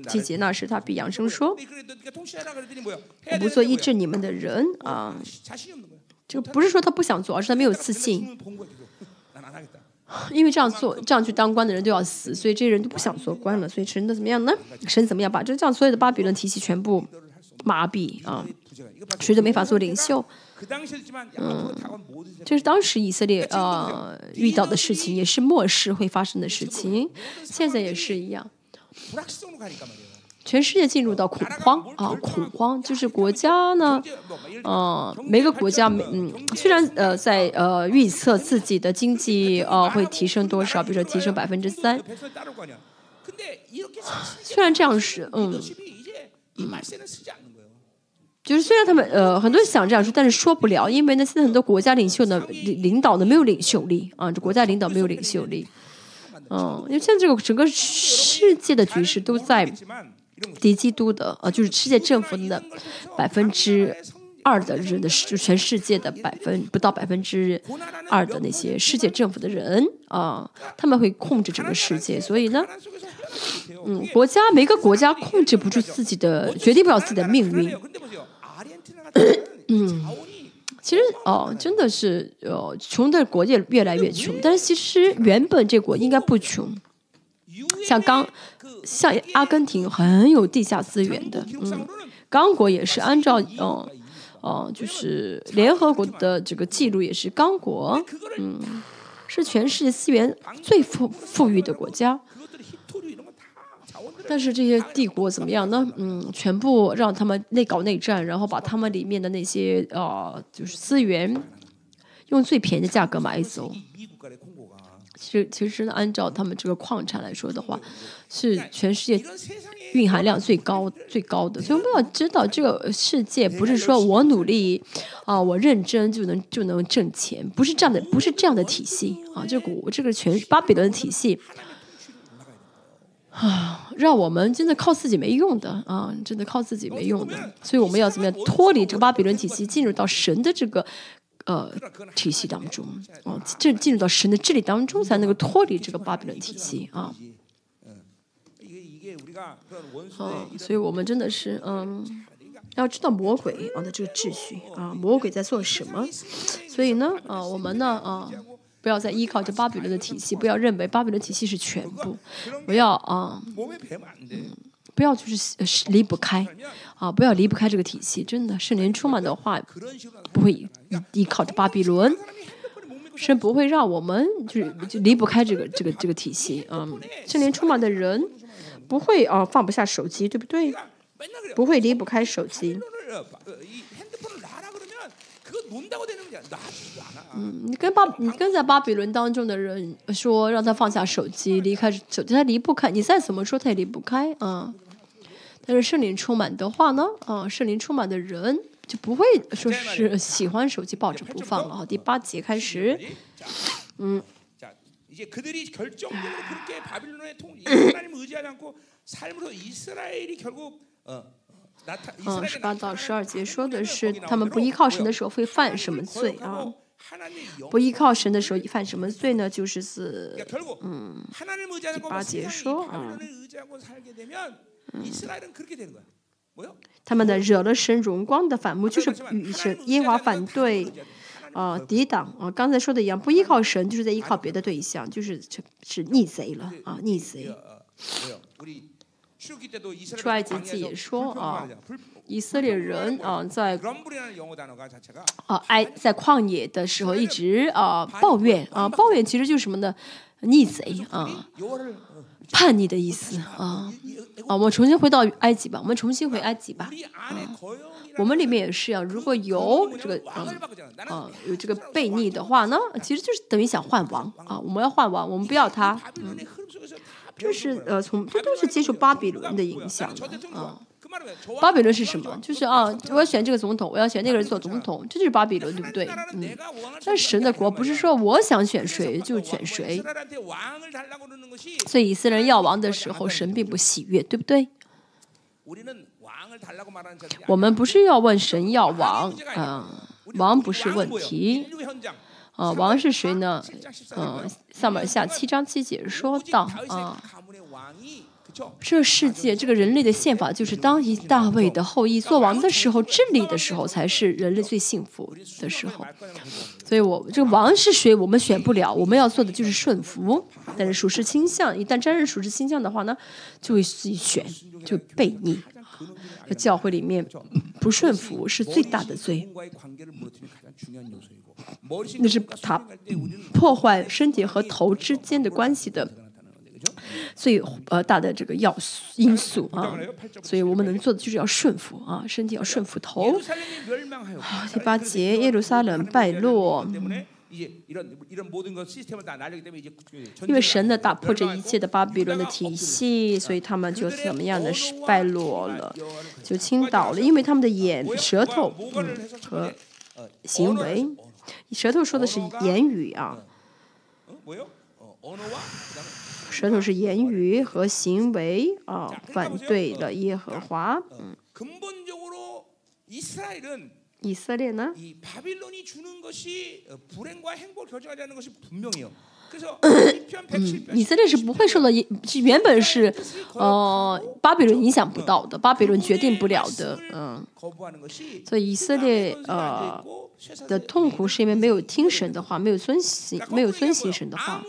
季节那时他比扬声说：“不做医治你们的人啊。”就不是说他不想做，而是他没有自信。因为这样做，这样去当官的人都要死，所以这些人都不想做官了。所以神的怎么样呢？神怎么样把这这样所有的巴比伦体系全部麻痹啊。谁都没法做领袖。嗯。就是当时以色列呃遇到的事情也是末世会发生的事情。现在也是一样。全世界进入到恐慌啊恐慌就是国家呢嗯每个国家嗯虽然呃在呃预测自己的经济呃会提升多少比如说提升百分之三虽然这样是嗯嗯就是虽然他们呃很多人想这样说，但是说不了，因为呢现在很多国家领袖呢领领导呢没有领袖力啊，这国家领导没有领袖力，嗯，因为现在这个整个世界的局势都在敌基督的，呃，就是世界政府的百分之二的人的，就全世界的百分不到百分之二的那些世界政府的人啊，他们会控制整个世界，所以呢，嗯，国家每个国家控制不住自己的，决定不了自己的命运。嗯，其实哦，真的是呃，穷的国界越来越穷，但是其实原本这国应该不穷，像刚像阿根廷很有地下资源的，嗯，刚果也是按照嗯哦，就是联合国的这个记录也是刚果，嗯，是全世界资源最富富裕的国家。但是这些帝国怎么样呢？嗯，全部让他们内搞内战，然后把他们里面的那些呃，就是资源用最便宜的价格买走。其实，其实呢，按照他们这个矿产来说的话，是全世界蕴含量最高最高的。所以我们要知道，这个世界不是说我努力啊，我认真就能就能挣钱，不是这样的，不是这样的体系啊。这股这个全巴比伦体系。啊，让我们真的靠自己没用的啊，真的靠自己没用的，所以我们要怎么样脱离这个巴比伦体系，进入到神的这个呃体系当中啊，这进入到神的治理当中，才能够脱离这个巴比伦体系啊。啊，所以我们真的是嗯，要知道魔鬼啊的这个秩序啊，魔鬼在做什么，所以呢啊，我们呢啊。不要再依靠这巴比伦的体系，不要认为巴比伦体系是全部，不要啊，嗯，不要就是离不开啊，不要离不开这个体系。真的，圣灵充满的话，不会依依靠着巴比伦，神不会让我们就是就离不开这个这个这个体系啊。圣灵充满的人不会啊放不下手机，对不对？不会离不开手机。嗯，你跟巴，你跟在巴比伦当中的人说，让他放下手机，离开手机，他离不开。你再怎么说，他也离不开啊。但是圣灵充满的话呢，啊，圣灵充满的人就不会说是喜欢手机抱着不放了。好，第八节开始，嗯。嗯，十八到十二节说的是他们不依靠神的时候会犯什么罪啊？不依靠神的时候犯什么罪呢？就是是嗯，第八节说啊，他们的惹了神荣光的反目，就是与神耶和华反对啊，抵挡啊。刚才说的一样，不依靠神，就是在依靠别的对象，就是是逆贼了啊，逆贼。出埃及记也说啊，以色列人啊在啊埃在旷野的时候一直啊抱怨啊抱怨其实就是什么呢？逆贼啊，叛逆的意思啊啊！我们重新回到埃及吧，我们重新回埃及吧。我们里面也是啊，如果有这个啊啊有这个悖逆的话呢，其实就是等于想换王啊，我们要换王，我们不要他。嗯这是呃，从这都是接受巴比伦的影响的啊。巴比伦是什么？就是啊，我要选这个总统，我要选那个人做总统，这就是巴比伦，对不对？嗯。但神的国不是说我想选谁就选谁。所以以色列人要王的时候，神并不喜悦，对不对？我们不是要问神要王啊，王不是问题。啊，王是谁呢？嗯，萨马尔下七章七节说到啊，这世界这个人类的宪法就是当一大卫的后裔做王的时候，治理的时候才是人类最幸福的时候。所以，我这个王是谁，我们选不了，我们要做的就是顺服。但是属实倾向，一旦沾染属实倾向的话呢，就会自己选，就悖逆。在教会里面不顺服是最大的罪。那是他破坏身体和头之间的关系的最呃大的这个要素因素啊，所以我们能做的就是要顺服啊，身体要顺服头。第八节，耶路撒冷败落，因为神呢打破这一切的巴比伦的体系，所以他们就怎么样的败落了，就倾倒了，因为他们的眼、舌头嗯和行为。舌头说的是言语啊，舌头是言语和行为啊，反对的耶和华。嗯。以色列呢？以色列是不会受到影，原本是，呃，巴比伦影响不到的，巴比伦决定不了的，嗯，所以以色列呃的痛苦是因为没有听神的话，没有遵行，没有遵行神的话，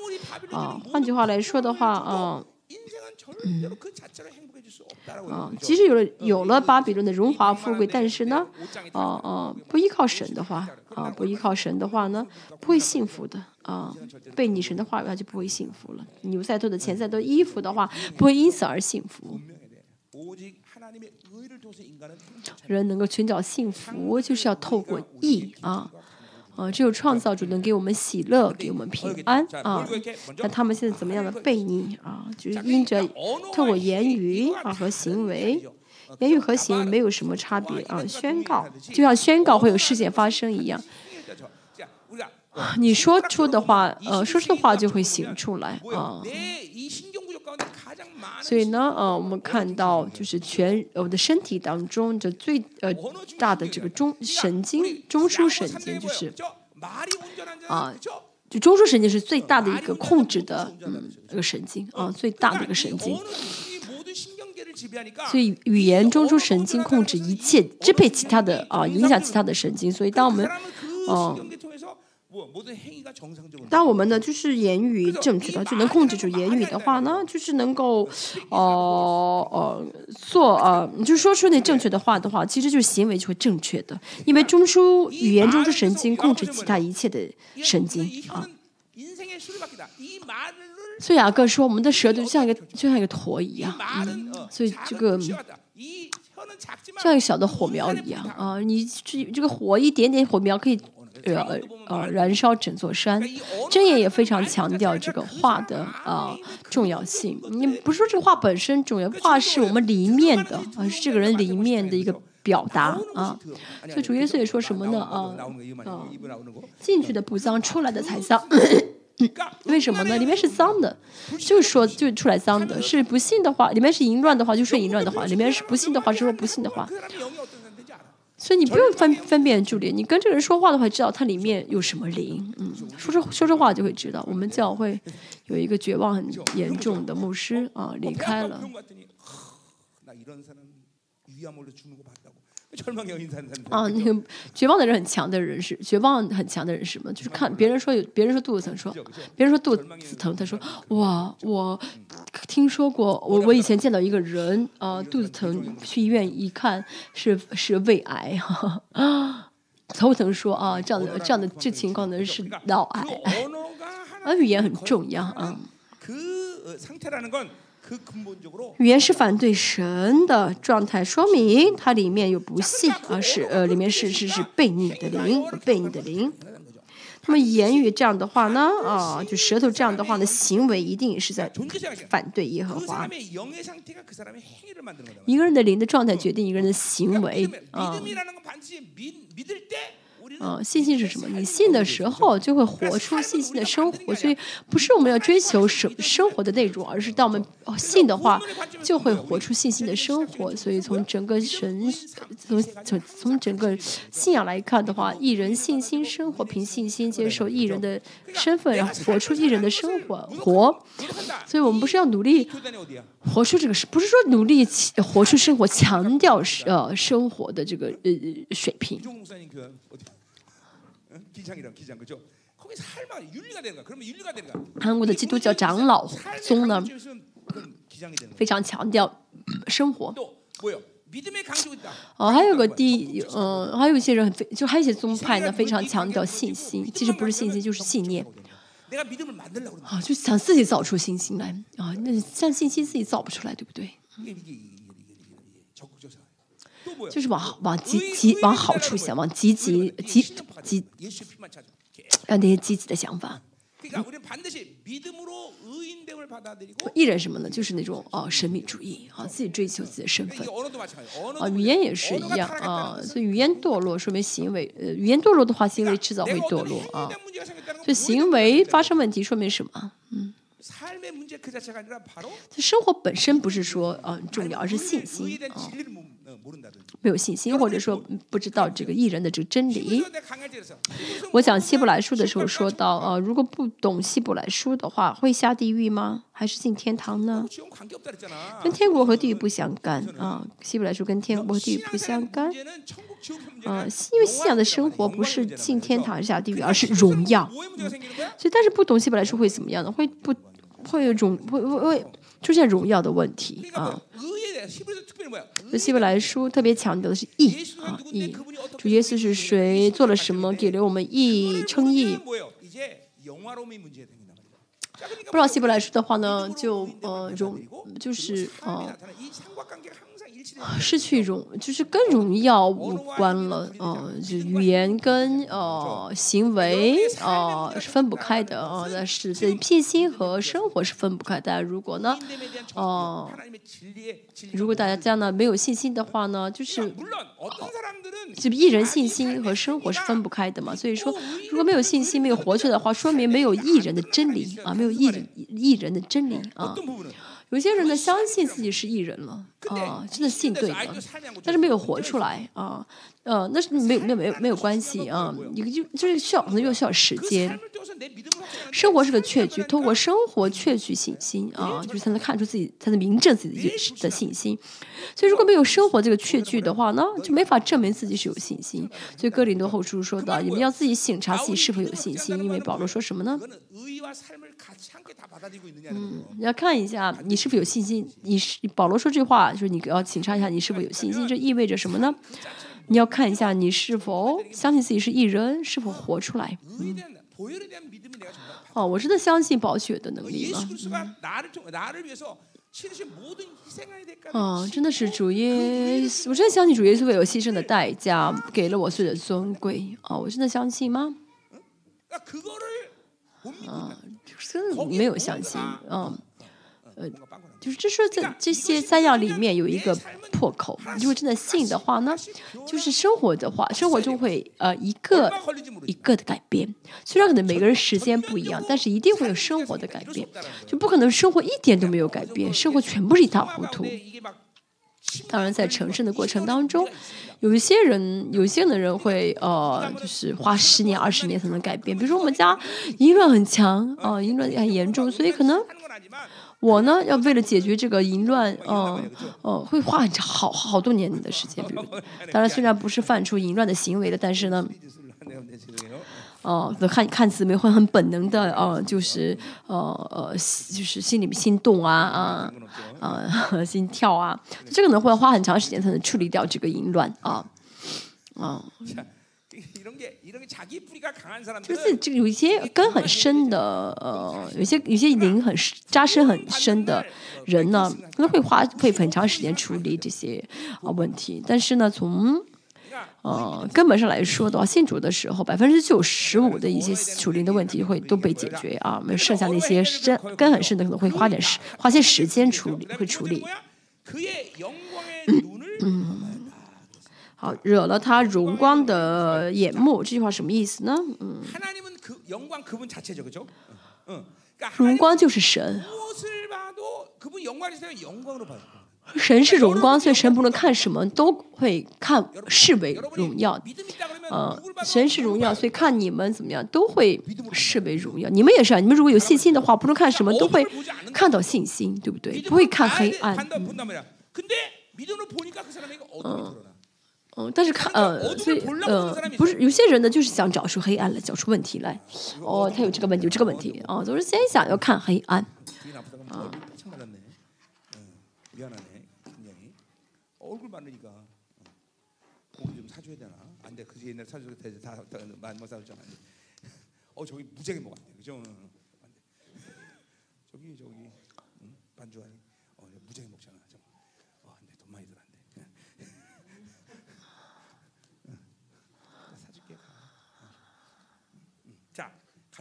啊，换句话来说的话，啊，嗯。啊，即使有了有了巴比伦的荣华富贵，但是呢，哦哦，不依靠神的话，啊，不依靠神的话呢，不会幸福的。啊，被女神的话语，他就不会幸福了。你有再多的钱，再多衣服的话，不会因此而幸福。人能够寻找幸福，就是要透过义啊。啊，只有创造主能给我们喜乐，给我们平安。啊，那他们现在怎么样的背影啊？就是因着透过言语啊和行为，言语和行为没有什么差别啊。宣告就像宣告会有事件发生一样，你说出的话，呃，说出的话就会行出来啊。所以呢，呃，我们看到就是全我的身体当中，这最呃大的这个中神经中枢神经就是，啊，就中枢神经是最大的一个控制的嗯一个神经啊，最大的一个神经。所以语言中枢神经控制一切，支配其他的啊，影响其他的神经。所以当我们，嗯。当我们呢，就是言语正确的，就能控制住言语的话呢，就是能够，哦、呃、哦、呃，做呃，就说出那正确的话的话，其实就是行为就会正确的，因为中枢语言中枢神经控制其他一切的神经啊。所以雅各说，我们的舌头就像一个就像一个坨一样，嗯，所以这个。像一个小的火苗一样啊！你这这个火一点点火苗可以呃呃燃烧整座山。箴言也非常强调这个话的啊、呃、重要性。你不是说这个话本身重要，话是我们里面的，啊、是这个人里面的一个。表达啊，所以主耶稣也说什么呢？啊啊，进去的不脏，出来的才脏。为什么呢？里面是脏的，就是说就出来脏的。是不信的话，里面是淫乱的话，就说淫乱的话；里面是不信的话，是说不信的话。所以你不用分分辨助理，你跟这个人说话的话，知道他里面有什么灵。嗯，说这说这话就会知道。我们教会有一个绝望很严重的牧师啊，离开了。啊，那个绝望的人很强的人士，绝望很强的人士嘛，就是看别人说有，别人说肚子疼，说别人说肚子疼，他说哇，我听说过，我我以前见到一个人啊，肚子疼，去医院一看是是胃癌。头疼说啊，这样的这样的这情况呢是脑癌，啊，语言很重要啊。语言是反对神的状态，说明它里面有不信，而是呃里面是是是悖逆的灵，悖逆的灵。那么言语这样的话呢，啊就舌头这样的话呢，行为一定是在反对耶和华，一个人的灵的状态决定一个人的行为啊。信心是什么？你信的时候就会活出信心的生活所以不是我们要追求生生活的内容而是当我们信的话就会活出信心的生活。所以从整个神从从从整个信仰来看的话艺人信心生活凭信心接受艺人的身份然后活出艺人的生活活。所以我们不是要努力活出这个事不是说努力活出生活强调是呃生活的这个呃水平。韩国的基督教长老宗呢非常强调生活。哦还有个第嗯还有一些人非就还有一些宗派呢非常强调信心其实不是信心就是信念。啊就想自己造出信心来。啊那像信心自己造不出来对不对？就是往往积极往好处想，往积极积积，让那些积极的想法。艺人什么呢？就是那种哦神秘主义啊，自己追求自己的身份啊。语言也是一样啊，所以语言堕落，说明行为呃，语言堕落的话，行为迟早会堕落啊。所以行为发生问题，说明什么？嗯，这生活本身不是说嗯重要，而是信心啊。没有信心，或者说不知道这个艺人的这个真理。我讲希伯来书的时候说到，呃，如果不懂希伯来书的话，会下地狱吗？还是进天堂呢？跟天国和地狱不相干啊。希伯来书跟天国和地狱不相干。嗯，因为信仰的生活不是进天堂下地狱，而是荣耀。所以，但是不懂希伯来书会怎么样呢？会不？会有种会会出现荣耀的问题。啊。这希伯来书特别强调的是义啊，义主耶稣是谁做了什么给了我们义，称义。不知道希伯来书的话呢，就呃容就是呃。失去一种，就是跟荣耀无关了，呃，就语言跟呃行为呃是分不开的呃，但是信心和生活是分不开的。如果呢，哦，如果大家呢没有信心的话呢，就是就艺人信心和生活是分不开的嘛。所以说，如果没有信心、没有活着的话，说明没有艺人的真理啊，没有艺艺人的真理啊。有些人呢，相信自己是艺人了。啊，真的信对的，但是没有活出来啊，呃，那是没有没有没有没有关系啊，一个就就是需要可能又需要时间。生活是个确据，通过生活确据信心啊，就是才能看出自己才能明证自己的信心。所以如果没有生活这个确据的话呢，就没法证明自己是有信心。所以哥林多后书说的，你们要自己醒察自己是否有信心，因为保罗说什么呢？嗯，要看一下你是否有信心，你是保罗说这话。就是你要请查一下你是否有信心。这意味着什么呢？你要看一下你是否相信自己是艺人，是否活出来。哦，我真的相信宝血的能力吗？啊，真的是主耶稣！我真的相信主耶稣为我牺牲的代价，给了我所有的尊贵啊！我真的相信吗？啊，真的没有相信啊，呃。就是这说这这些三样里面有一个破口。如果真的信的话呢，就是生活的话，生活就会呃一个一个的改变。虽然可能每个人时间不一样，但是一定会有生活的改变，就不可能生活一点都没有改变，生活全部是一塌糊涂。当然，在成圣的过程当中，有一些人，有一些的人会呃，就是花十年、二十年才能改变。比如说，我们家淫乱很强，啊、呃，淫乱很严重，所以可能我呢要为了解决这个淫乱，嗯，会花很长好多年的时间。当然虽然不是犯出淫乱的行为的，但是呢，呃，看看似没会很本能的，呃，就是，呃，呃，就是心里心动啊，啊，心跳啊，这个呢会花很长时间才能处理掉这个淫乱啊。嗯。就是这个有一些根很深的，呃，有些有些灵很深，扎实很深的人呢，可能会花会很长时间处理这些啊问题。但是呢，从呃根本上来说的话，信主的时候，百分之九十五的一些属灵的问题会都被解决啊。我们剩下的一些深根很深的，可能会花点时，花些时间处理，会处理。好惹了他荣光的眼目这句话什么意思呢？嗯。荣光就是神。神是荣光所以神不论看什么都会看视为荣耀。嗯神是荣耀所以看你们怎么样都会视为荣耀。你们也是啊你们如果有信心的话不论看什么都会看到信心对不对？不会看黑暗。嗯。嗯，但是看呃，所以呃，不是有些人呢，就是想找出黑暗来，找出问题来。哦，他有这个问题，有这个问题。啊，总是先想要看黑暗。되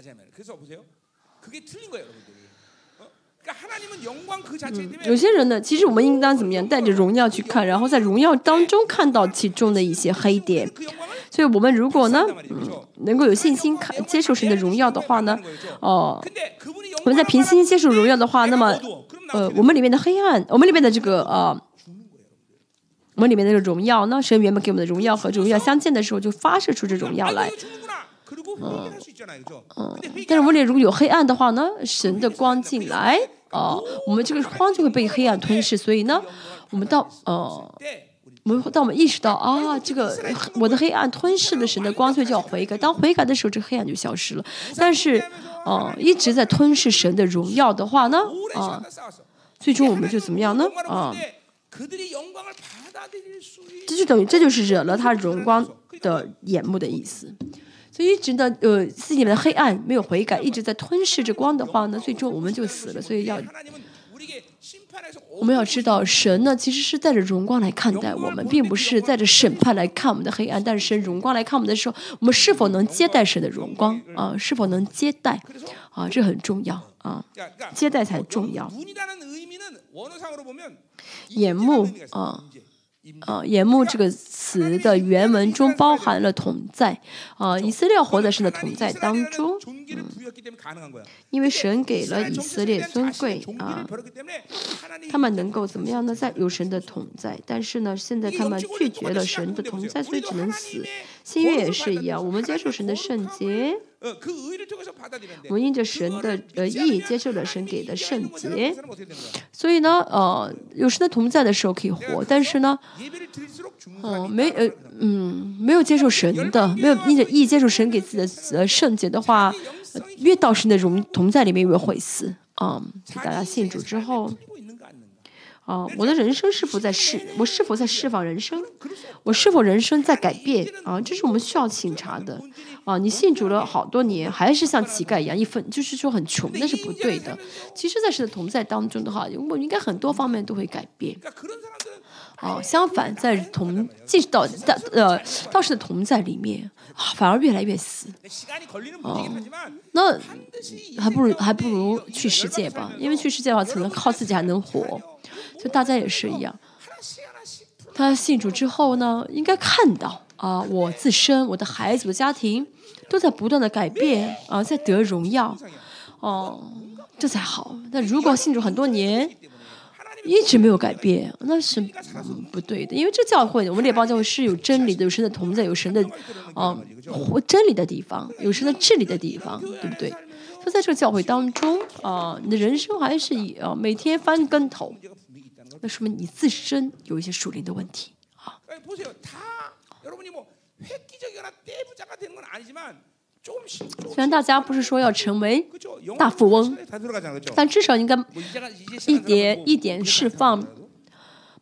가자 말이야. 그래서 보세요. 그게 틀린 거예요, 여러분들이. 어? 그러니까 하나님은 영광 그 자체 때문에 有些人呢，其实我们应当怎么样，带着荣耀去看，然后在荣耀当中看到其中的一些黑点。 그 영광을 所以我们如果呢，嗯，能够有信心看接受神的荣耀的话呢，哦、我们在凭信心接受荣耀的话，那么呃，我们里面的黑暗，我们里面的这个呃。我们里面的这个荣耀呢，神原本给我们的荣耀和这荣耀相见的时候，就发射出这荣耀来。 嗯，但是我们里如果有黑暗的话呢，神的光进来，哦、我们这个光就会被黑暗吞噬。所以呢，我们到呃，我们当我们意识到啊，这个我的黑暗吞噬了神的光，所以就要悔改。当悔改的时候，这黑暗就消失了。但是，哦、一直在吞噬神的荣耀的话呢，啊、最终我们就怎么样呢？啊、这就等于这就是惹了他荣光的眼目的意思。所以一直呢，呃，自己里面的黑暗没有悔改，一直在吞噬着光的话呢，最终我们就死了。所以要我们要知道，神呢其实是带着荣光来看待我们，并不是带着审判来看我们的黑暗。但是神荣光来看我们的时候，我们是否能接待神的荣光啊？是否能接待啊？这很重要啊，接待才重要。眼目啊。啊，眼目这个词的原文中包含了同在，啊，以色列活在神的同在当中，嗯，因为神给了以色列尊贵啊，他们能够怎么样呢？在有神的同在，但是呢，现在他们拒绝了神的同在，所以只能死。新约也是一样，我们接受神的圣洁。我们因着神的呃意接受了神给的圣洁，所以呢，呃，有神的同在的时候可以活，但是呢，哦，没呃嗯，没有接受神的，没有因着意接受神给自己的呃圣洁的话，越到神的荣同在里面越会死啊！大家信主之后。啊，我的人生是否在释？我是否在释放人生？我是否人生在改变？啊，这是我们需要醒察的。啊，你信主了好多年，还是像乞丐一样，一分就是说很穷，那是不对的。其实，在神的同在当中的话，我应该很多方面都会改变。哦，相反，在同进到到呃道士的同在里面，啊，反而越来越死。哦，那还不如还不如去世界吧，因为去世界的话，可能靠自己还能活。就大家也是一样，他信主之后呢，应该看到啊，我自身、我的孩子、我的家庭都在不断的改变啊，在得荣耀，哦，这才好。那如果信主很多年，一直没有改变，那是不对的。因为这教会，我们列邦教会是有真理的，有神的同在，有神的啊真理的地方，有神的治理的地方，对不对？所以在这个教会当中啊，你的人生还是以啊每天翻跟头。那说明你自身有一些属灵的问题啊。虽然大家不是说要成为大富翁，但至少应该一点一点释放，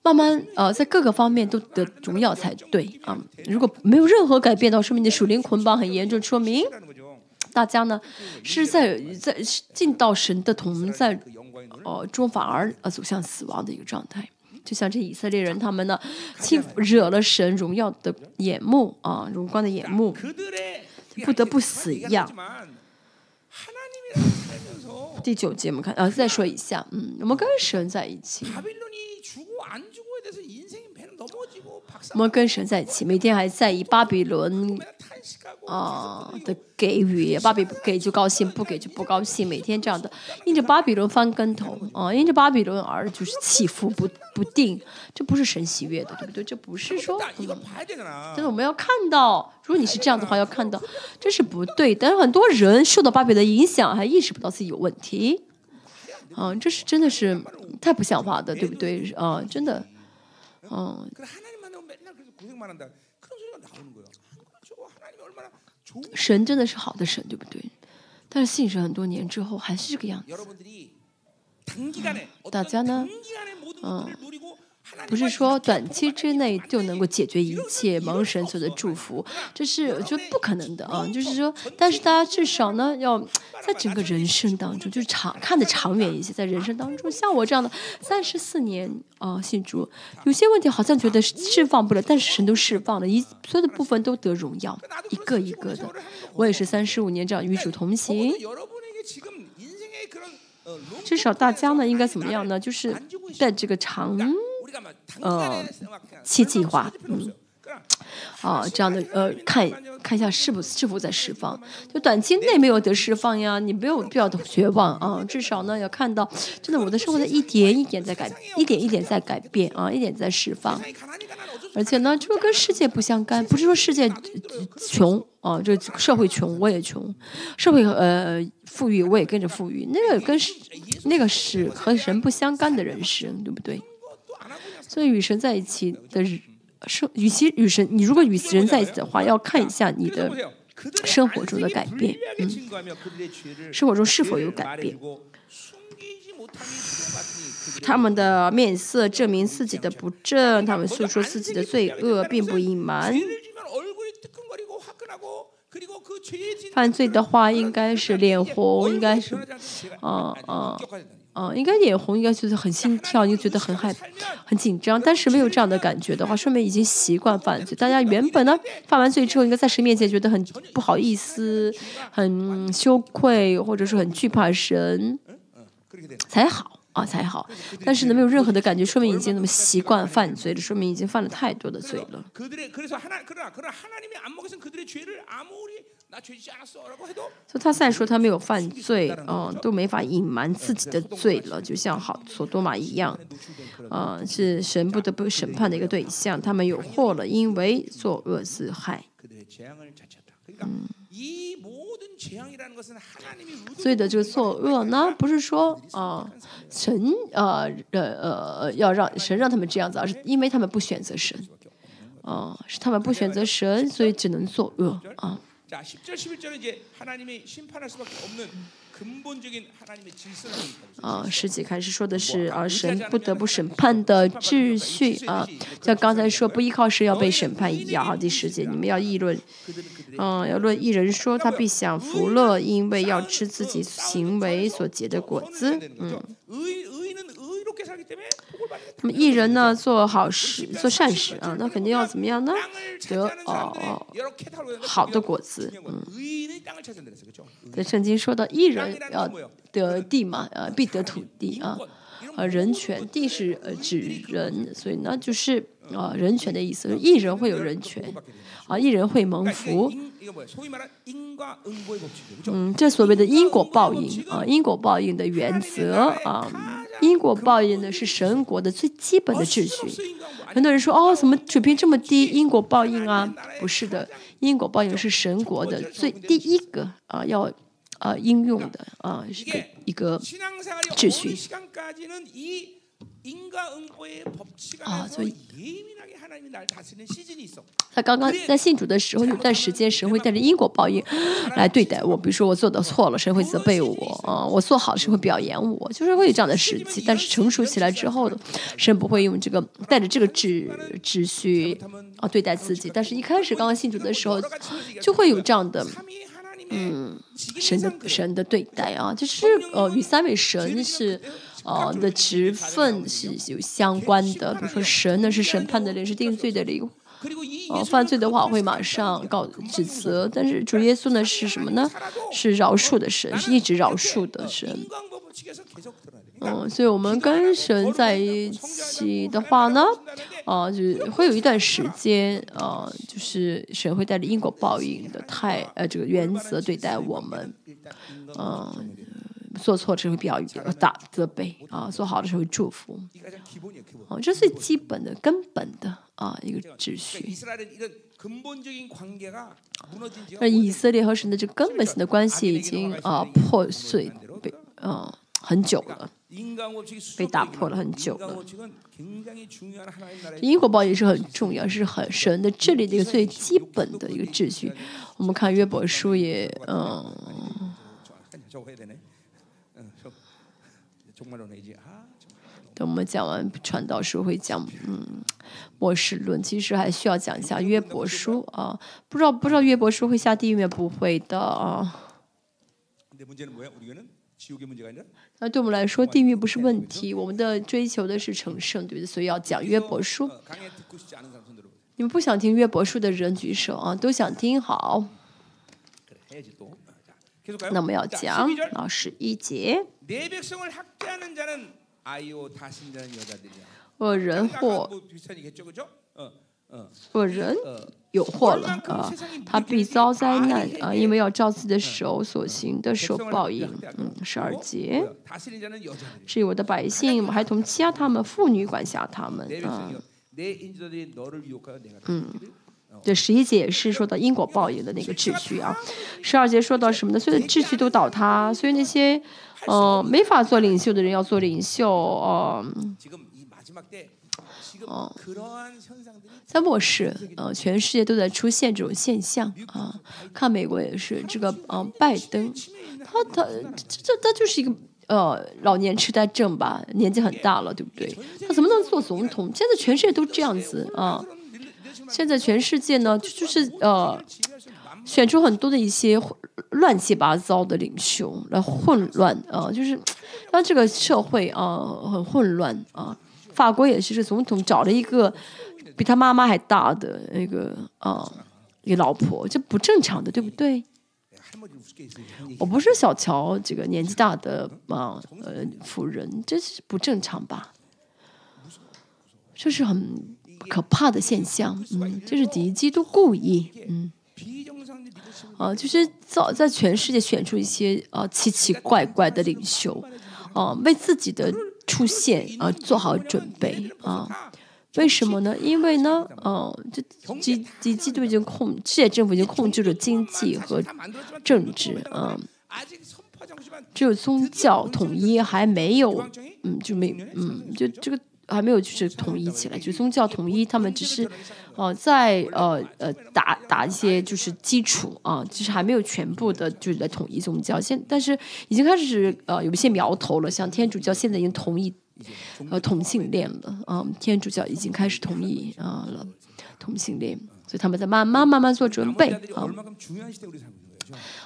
慢慢呃在各个方面都得荣耀才对啊。如果没有任何改变的话，说明你的属灵捆绑很严重，说明大家呢是在在进到神的同在。哦，中反而呃走向死亡的一个状态，就像这以色列人他们呢，欺惹了神荣耀的眼目啊，荣光的眼目，不得不死一样。第九节我们看，呃，再说一下，嗯，我们跟神在一起，我们跟神在一起，每天还在意巴比伦。啊的给予，巴比给就高兴，不给就不高兴，每天这样的，因着巴比伦翻跟头啊，因着巴比伦而就是起伏不不定，这不是神喜悦的，对不对？这不是说，嗯，但是我们要看到，如果你是这样的话，要看到这是不对。但是很多人受到巴比的影响，还意识不到自己有问题，啊，这是真的是太不像话的，对不对？啊，真的，嗯。神真的是好的神，对不对？但是信神很多年之后还是这个样子。大家呢，嗯，不是说短期之内就能够解决一切蒙神所的祝福，这是就不可能的啊。就是说，但是大家至少呢，要在整个人生当中，就是长看得长远一些，在人生当中，像我这样的三十四年啊，信主，有些问题好像觉得释放不了，但是神都释放了，一所有的部分都得荣耀，一个一个的。我也是三十五年这样与主同行。至少大家呢，应该怎么样呢？就是在这个长，呃，期计划，嗯，啊这样的呃看看一下是不是否在释放。就短期内没有得释放呀，你没有必要的绝望啊，至少呢要看到真的我的生活在一点一点在改，一点一点在改变啊，一点在释放。而且呢，这个跟世界不相干，不是说世界穷啊，这社会穷我也穷，社会呃富裕我也跟着富裕，那个跟那个是和神不相干的人生，对不对？所以与神在一起的生，与其与神，你如果与神在一起的话，要看一下你的生活中的改变，嗯，生活中是否有改变。他们的面色证明自己的不正，他们诉说自己的罪恶，并不隐瞒。犯罪的话，应该是脸红，应该是，啊啊啊，应该脸红，应该觉得很心跳，又觉得很害很紧张。但是没有这样的感觉的话，说明已经习惯犯罪。大家原本呢，犯完罪之后，应该在神面前觉得很不好意思、很羞愧，或者是很惧怕神，才好。啊才好，但是呢，没有任何的感觉，说明已经那么习惯犯罪了，说明已经犯了太多的罪了。所以他再说他没有犯罪，嗯，都没法隐瞒自己的罪了，就像好索多玛一样，啊，是神不得不审判的一个对象，他们有祸了，因为作恶自害。嗯。所以的这个作恶呢，不是说啊神呃呃呃要让神让他们这样子，而是因为他们不选择神，啊是他们不选择神，所以只能作恶啊。啊，十几开始说的是啊，神不得不审判的秩序啊，像刚才说不依靠神要被审判一样。好，第十节你们要议论，嗯，要论一人说他必享福乐，因为要吃自己行为所结的果子，嗯。那么艺人呢，做好事、做善事啊，那肯定要怎么样呢？得哦哦好的果子，嗯。在圣经说到，艺人要得地嘛，呃，必得土地啊，呃，人权，地是呃指人，所以呢，就是啊，人权的意思，艺人会有人权，啊，一人会蒙福。嗯，这所谓的因果报应啊，因果报应的原则啊。因果报应呢是神国的最基本的秩序。很多人说哦，怎么水平这么低？因果报应啊，不是的，因果报应是神国的最第一个啊要啊应用的啊是个一个秩序。啊，所以他刚刚在信主的时候，有段时间神会带着因果报应 来对待我。比如说我做的错了，神会责备我；啊，我做好，神会表扬我，就是会有这样的时期。但是成熟起来之后的神不会用这个带着这个秩秩序啊对待自己。但是一开始刚刚信主的时候，就会有这样的嗯神的神的对待啊，就是呃与三位神是。呃，的职分是有相关的，比如说神呢是审判的人，是定罪的灵。呃，犯罪的话会马上告指责，但是主耶稣呢是什么呢？是饶恕的神，是一直饶恕的神。嗯，所以我们跟神在一起的话呢，啊，就会有一段时间，啊，就是神会带着因果报应的太呃这个原则对待我们，嗯。做错的时候表扬、打责备啊；做好的时候祝福，哦，这是基本的、根本的啊一个秩序。而以色列和神的这根本性的关系已经啊破碎，被啊很久了，被打破了很久了。因果报应是很重要，是很神的治理的一个最基本的一个秩序。我们看约伯书也嗯。等我们讲完传道书会讲嗯末世论，其实还需要讲一下约伯书啊。不知道不知道约伯书会下地狱吗？不会的啊。那对我们来说，地狱不是问题，我们的追求的是成圣，对不对？所以要讲约伯书。你们不想听约伯书的人举手啊，都想听好。那么要讲啊十一节。我人或若人有祸了啊，他必遭灾难啊，因为要照自己的手所行的受报应。嗯，十二节，至于我的百姓，我还同欺压他们，妇女管辖他们啊。嗯，这十一节也是说到因果报应的那个秩序啊。十二节说到什么呢？所有的秩序都倒塌，所以那些呃没法做领袖的人要做领袖啊。哦，在末世，呃，全世界都在出现这种现象啊。看美国也是，这个呃，拜登，他他这这他就是一个呃老年痴呆症吧，年纪很大了，对不对？他怎么能做总统？现在全世界都这样子啊。现在全世界呢，就是呃，选出很多的一些乱七八糟的领袖来混乱啊，就是让这个社会啊很混乱啊。法国也是，这总统找了一个比他妈妈还大的那个啊，一个老婆，这不正常的，对不对？我不是小瞧这个年纪大的啊呃妇人，这是不正常吧？这是很可怕的现象，嗯，这是敌基督故意，嗯，啊，就是造在全世界选出一些啊奇奇怪怪的领袖，啊，为自己的。出现啊，做好准备啊！为什么呢？因为呢，哦，这几几季度已经控，世界政府已经控制了经济和政治啊。只有宗教统一还没有，嗯，就没，嗯，就这个。还没有就是统一起来，就宗教统一，他们只是，呃，在呃呃打打一些就是基础啊，就是还没有全部的就是在统一宗教。现但是已经开始呃有一些苗头了，像天主教现在已经同意呃同性恋了啊，天主教已经开始同意啊了同性恋，所以他们在慢慢慢慢做准备啊，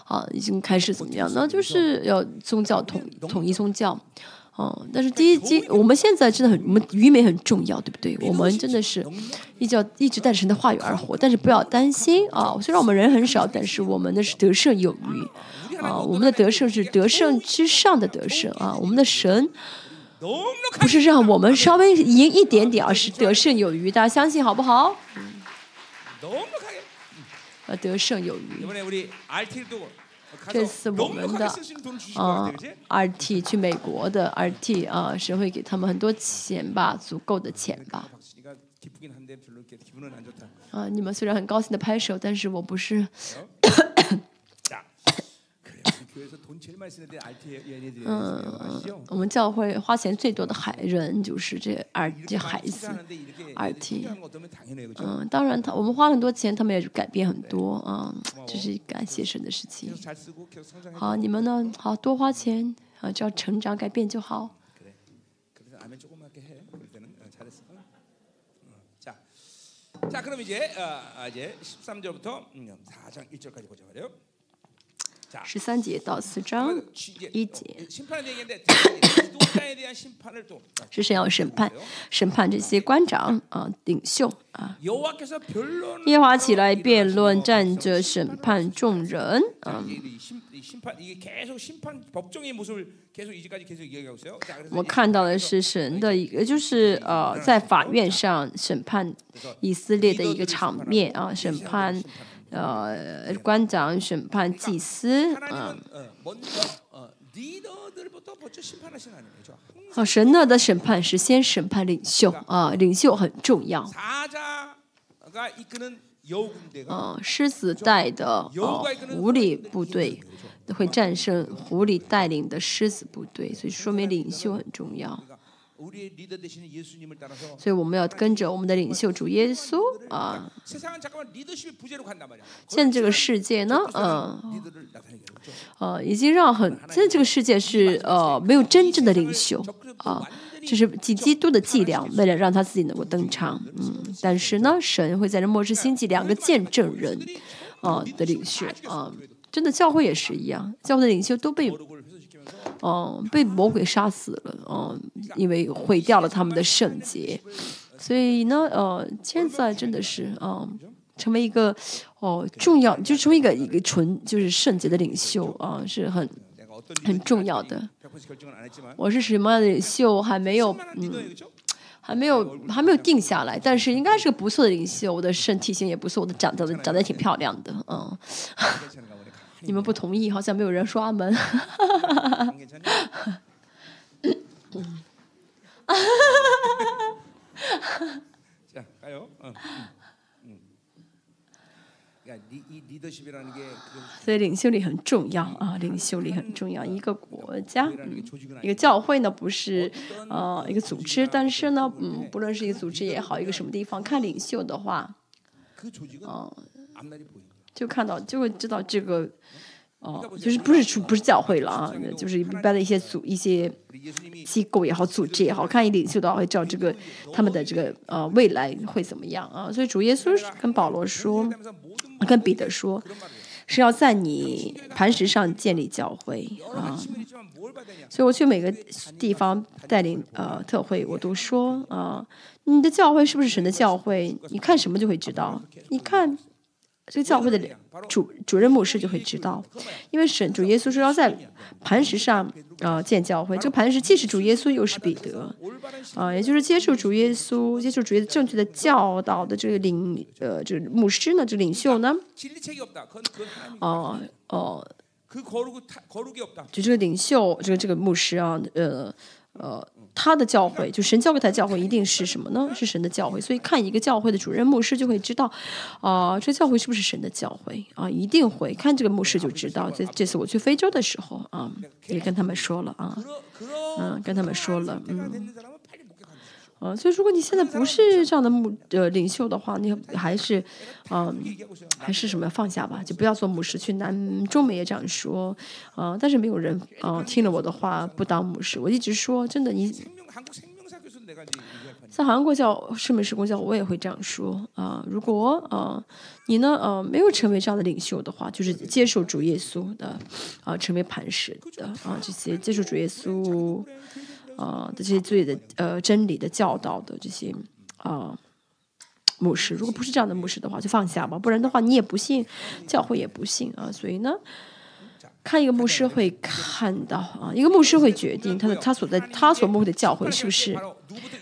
啊，已经开始怎么样？呢？就是要宗教统统一宗教。哦，但是第一季，我们现在真的很，我们愚昧很重要，对不对？我们真的是一直要一直带着神的话语而活，但是不要担心啊。虽然我们人很少，但是我们的是得胜有余啊。我们的得胜是得胜之上的得胜啊。我们的神不是让我们稍微赢一点点，而是得胜有余。大家相信好不好？啊，得胜有余。这次我们的啊，RT 去美国的 RT 啊，是会给他们很多钱吧，足够的钱吧。啊，你们虽然很高兴的拍手，但是我不是。嗯，我们教会花钱最多的孩人就是这儿这孩子儿体。嗯，当然他我们花很多钱，他们也改变很多啊，这是感谢神的事情。好，你们呢？好多花钱啊，只要成长改变就好。자그럼이제어이제13절부터4장1절까지보자말이에요 十三节到四章一节，是神要审判审判这些官长啊领袖啊。耶华起来辩论，站着审判众人啊。我们看到的是神的一个，就是呃，在法院上审判以色列的一个场面啊，审判。呃，官长审判祭司，嗯，好，神呢的审判是先审判领袖啊，领袖很重要。啊，狮子带的哦，狐狸部队会战胜狐狸带领的狮子部队，所以说明领袖很重要。所以我们要跟着我们的领袖主耶稣啊。现在这个世界呢，嗯，呃，已经让很现在这个世界是呃没有真正的领袖啊，这是基基督的伎俩，为了让他自己能够登场。嗯，但是呢，神会在这末世兴起两个见证人啊的领袖啊，真的教会也是一样，教会的领袖都被。哦，被魔鬼杀死了，嗯，因为毁掉了他们的圣洁，所以呢，呃，现在真的是，嗯，成为一个哦重要，就成为一个一个纯就是圣洁的领袖啊，是很很重要的。我是什么样的领袖还没有，嗯，还没有还没有定下来，但是应该是个不错的领袖。我的身体型也不错，我的长得长得挺漂亮的，嗯。你们不同意好像没有人刷门。所以领袖力很重要啊领袖力很重要。一个国家一个教会呢不是呃一个组织但是呢嗯不论是一个组织也好一个什么地方看领袖的话嗯就看到就会知道这个哦就是不是出不是教会了啊就是一般的一些组一些机构也好组织也好看一点就到会知道这个他们的这个呃未来会怎么样啊。所以主耶稣跟保罗说跟彼得说是要在你磐石上建立教会啊。所以我去每个地方带领呃特会我都说啊你的教会是不是神的教会？你看什么就会知道。你看这个教会的主主任牧师就会知道，因为神主耶稣是要在磐石上啊、呃、建教会。这个磐石既是主耶稣，又是彼得，啊、呃，也就是接受主耶稣、接受主耶稣正确的教导的这个领呃，这牧师呢，这个、领袖呢，哦、呃、哦。呃就这个领袖，这个这个牧师啊，呃，呃，他的教会就神教给他教会一定是什么呢？是神的教会。所以看一个教会的主任牧师就会知道，啊，这教会是不是神的教会啊？一定会看这个牧师就知道。这这次我去非洲的时候啊，也跟他们说了啊，嗯，跟他们说了，嗯。呃，所以如果你现在不是这样的牧呃领袖的话，你还是嗯还是什么放下吧，就不要做牧师。去南中美也这样说，呃，但是没有人啊听了我的话不当牧师。我一直说真的，你在韩国教、圣美式公教，我也会这样说啊。如果啊你呢，呃，没有成为这样的领袖的话，就是接受主耶稣的啊，成为磐石的啊，这些接受主耶稣。啊，的这些罪的呃真理的教导的这些啊牧师，如果不是这样的牧师的话，就放下吧，不然的话你也不信，教会也不信啊。所以呢，看一个牧师会看到啊，一个牧师会决定他的他所在他所牧会的教会是不是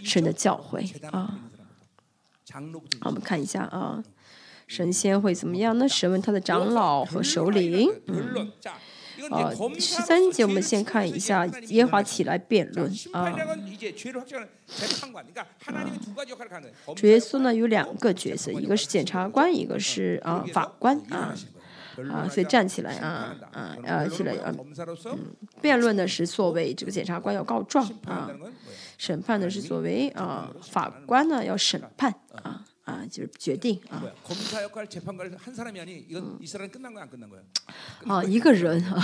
神的教会啊。好，我们看一下啊，神仙会怎么样？那审问他的长老和首领。啊，十三节我们先看一下耶华起来辩论啊。主耶稣呢有两个角色，一个是检察官，一个是啊法官啊。啊，所以站起来啊，啊，起来啊。嗯，辩论呢是作为这个检察官要告状啊，审判呢是作为啊法官呢要审判啊。啊就是决定啊。啊一个人啊。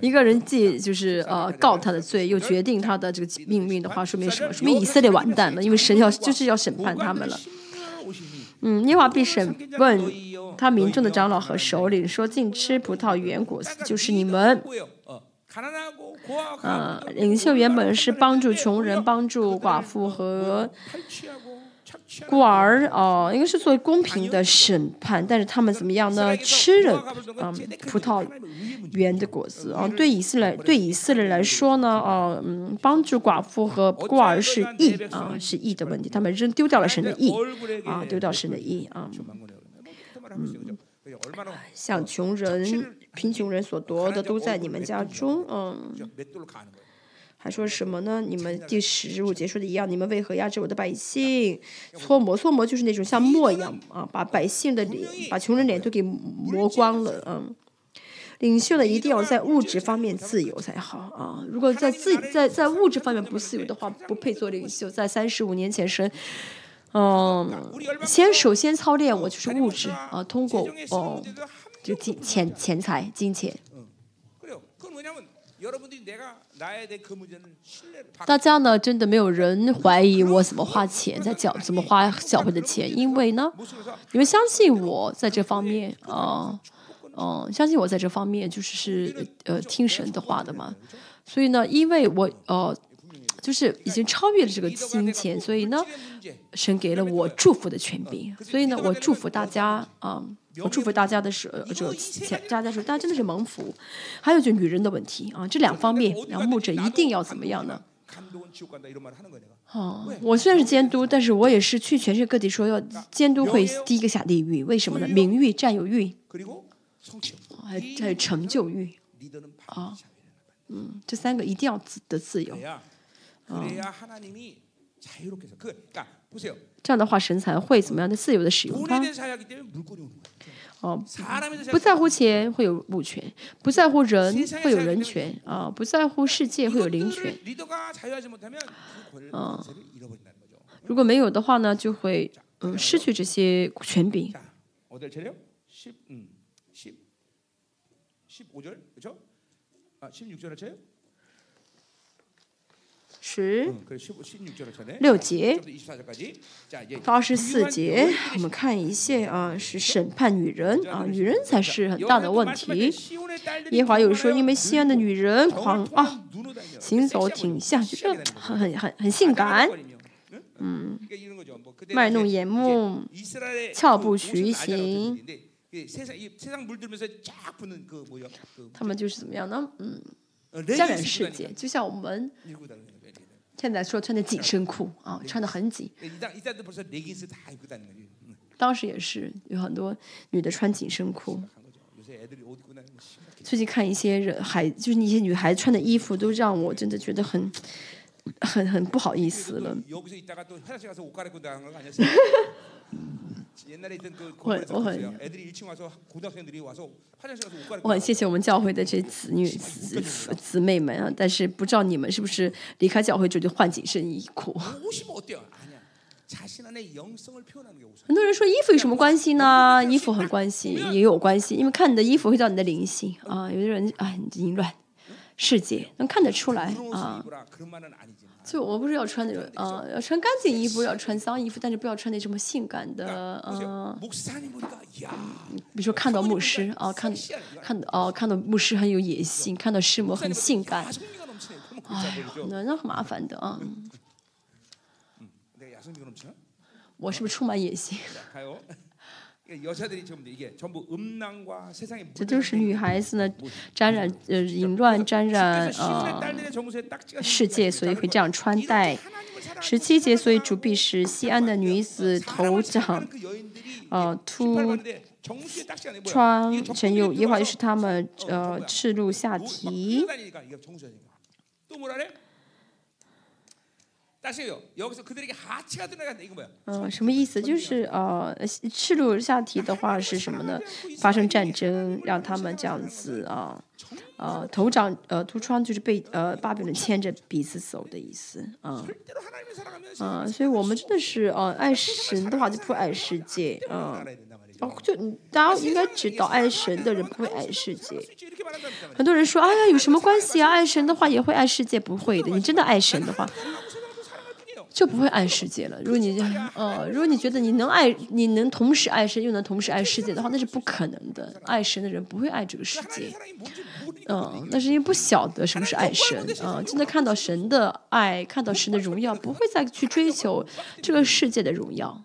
一个人 既就是呃告他的罪又决定他的这个命运的话说明什么？说明以色列完蛋了因为神要就是要审判他们了。嗯耶和华必审问他民众的长老和首领说禁吃葡萄园果子就是你们。啊领袖原本是帮助穷人帮助寡妇和孤儿哦应该是作为公平的审判但是他们怎么样呢？吃了啊葡萄园的果子啊对以色列对以色列来说呢哦嗯帮助寡妇和孤儿是义啊是义的问题他们扔丢掉了神的义啊丢掉神的义啊。嗯。像穷人贫穷人所夺的都在你们家中嗯还说什么呢？你们第十五节说的一样，你们为何压制我的百姓？搓磨，搓磨就是那种像磨一样啊，把百姓的脸，把穷人脸都给磨光了，嗯。领袖呢，一定要在物质方面自由才好啊！如果在自在在物质方面不自由的话，不配做领袖。在三十五年前，神，嗯，先首先操练我就是物质啊，通过哦，就金钱钱财金钱。大家呢，真的没有人怀疑我怎么花钱，在缴怎么花教会的钱，因为呢，你们相信我在这方面啊，嗯，相信我在这方面就是是呃听神的话的嘛。所以呢，因为我呃，就是已经超越了这个金钱，所以呢，神给了我祝福的权柄，所以呢，我祝福大家啊。我祝福大家的是，就前大家说，大家真的是蒙福。还有就女人的问题啊，这两方面，然后牧者一定要怎么样呢？哦、啊，我虽然是监督，但是我也是去全世界各地说要监督会第一个下地狱，为什么呢？名誉、占有欲，还还有成就欲啊，嗯，这三个一定要自的自由啊。这样的话神才会怎么样的自由的使用？它哦不在乎钱会有物权不在乎人会有人权啊不在乎世界会有灵权。嗯如果没有的话呢就会嗯失去这些权柄。十。六节。到二十四节，我们看一下啊，是审判女人啊，女人才是很大的问题。一会儿又说因为西安的女人狂啊，行走挺下是，很很很很性感，嗯，卖弄眼目，翘步徐行，他们就是怎么样呢？嗯，家人世界，就像我们。现在说穿的紧身裤啊穿的很紧。当时也是有很多女的穿紧身裤。最近看一些人孩就是那些女孩穿的衣服都让我真的觉得很很很不好意思了。我很我很我很谢谢我们教会的这些子女姊姊妹们啊但是不知道你们是不是离开教会就得换紧身衣裤很多人说衣服有什么关系呢？衣服很关系也有关系。因为看你的衣服会叫你的灵性啊有的人啊淫乱世界能看得出来啊。就我不是要穿那种呃要穿干净衣服要穿脏衣服但是不要穿那什么性感的呃比如说看到牧师啊看看到啊看到牧师很有野性看到师母很性感哎呦那那很麻烦的啊我是不是充满野心这就是女孩子呢，沾染呃淫乱，沾染世界，所以会这样穿戴。十七节，所以主必使西安的女子头长，呃秃，穿陈有一话就是他们呃赤露下体。嗯，什么意思？就是呃，赤裸下体的话是什么呢？发生战争，让他们这样子啊，呃，头长呃秃疮，就是被呃巴比伦牵着鼻子走的意思啊啊，所以我们真的是呃，爱神的话就不爱世界啊，哦，就大家应该知道，爱神的人不会爱世界。很多人说，哎呀，有什么关系啊？爱神的话也会爱世界，不会的。你真的爱神的话。就不会爱世界了。如果你呃，如果你觉得你能爱你能同时爱神，又能同时爱世界的话，那是不可能的。爱神的人不会爱这个世界，嗯，那是因为不晓得什么是爱神啊。真的看到神的爱，看到神的荣耀，不会再去追求这个世界的荣耀。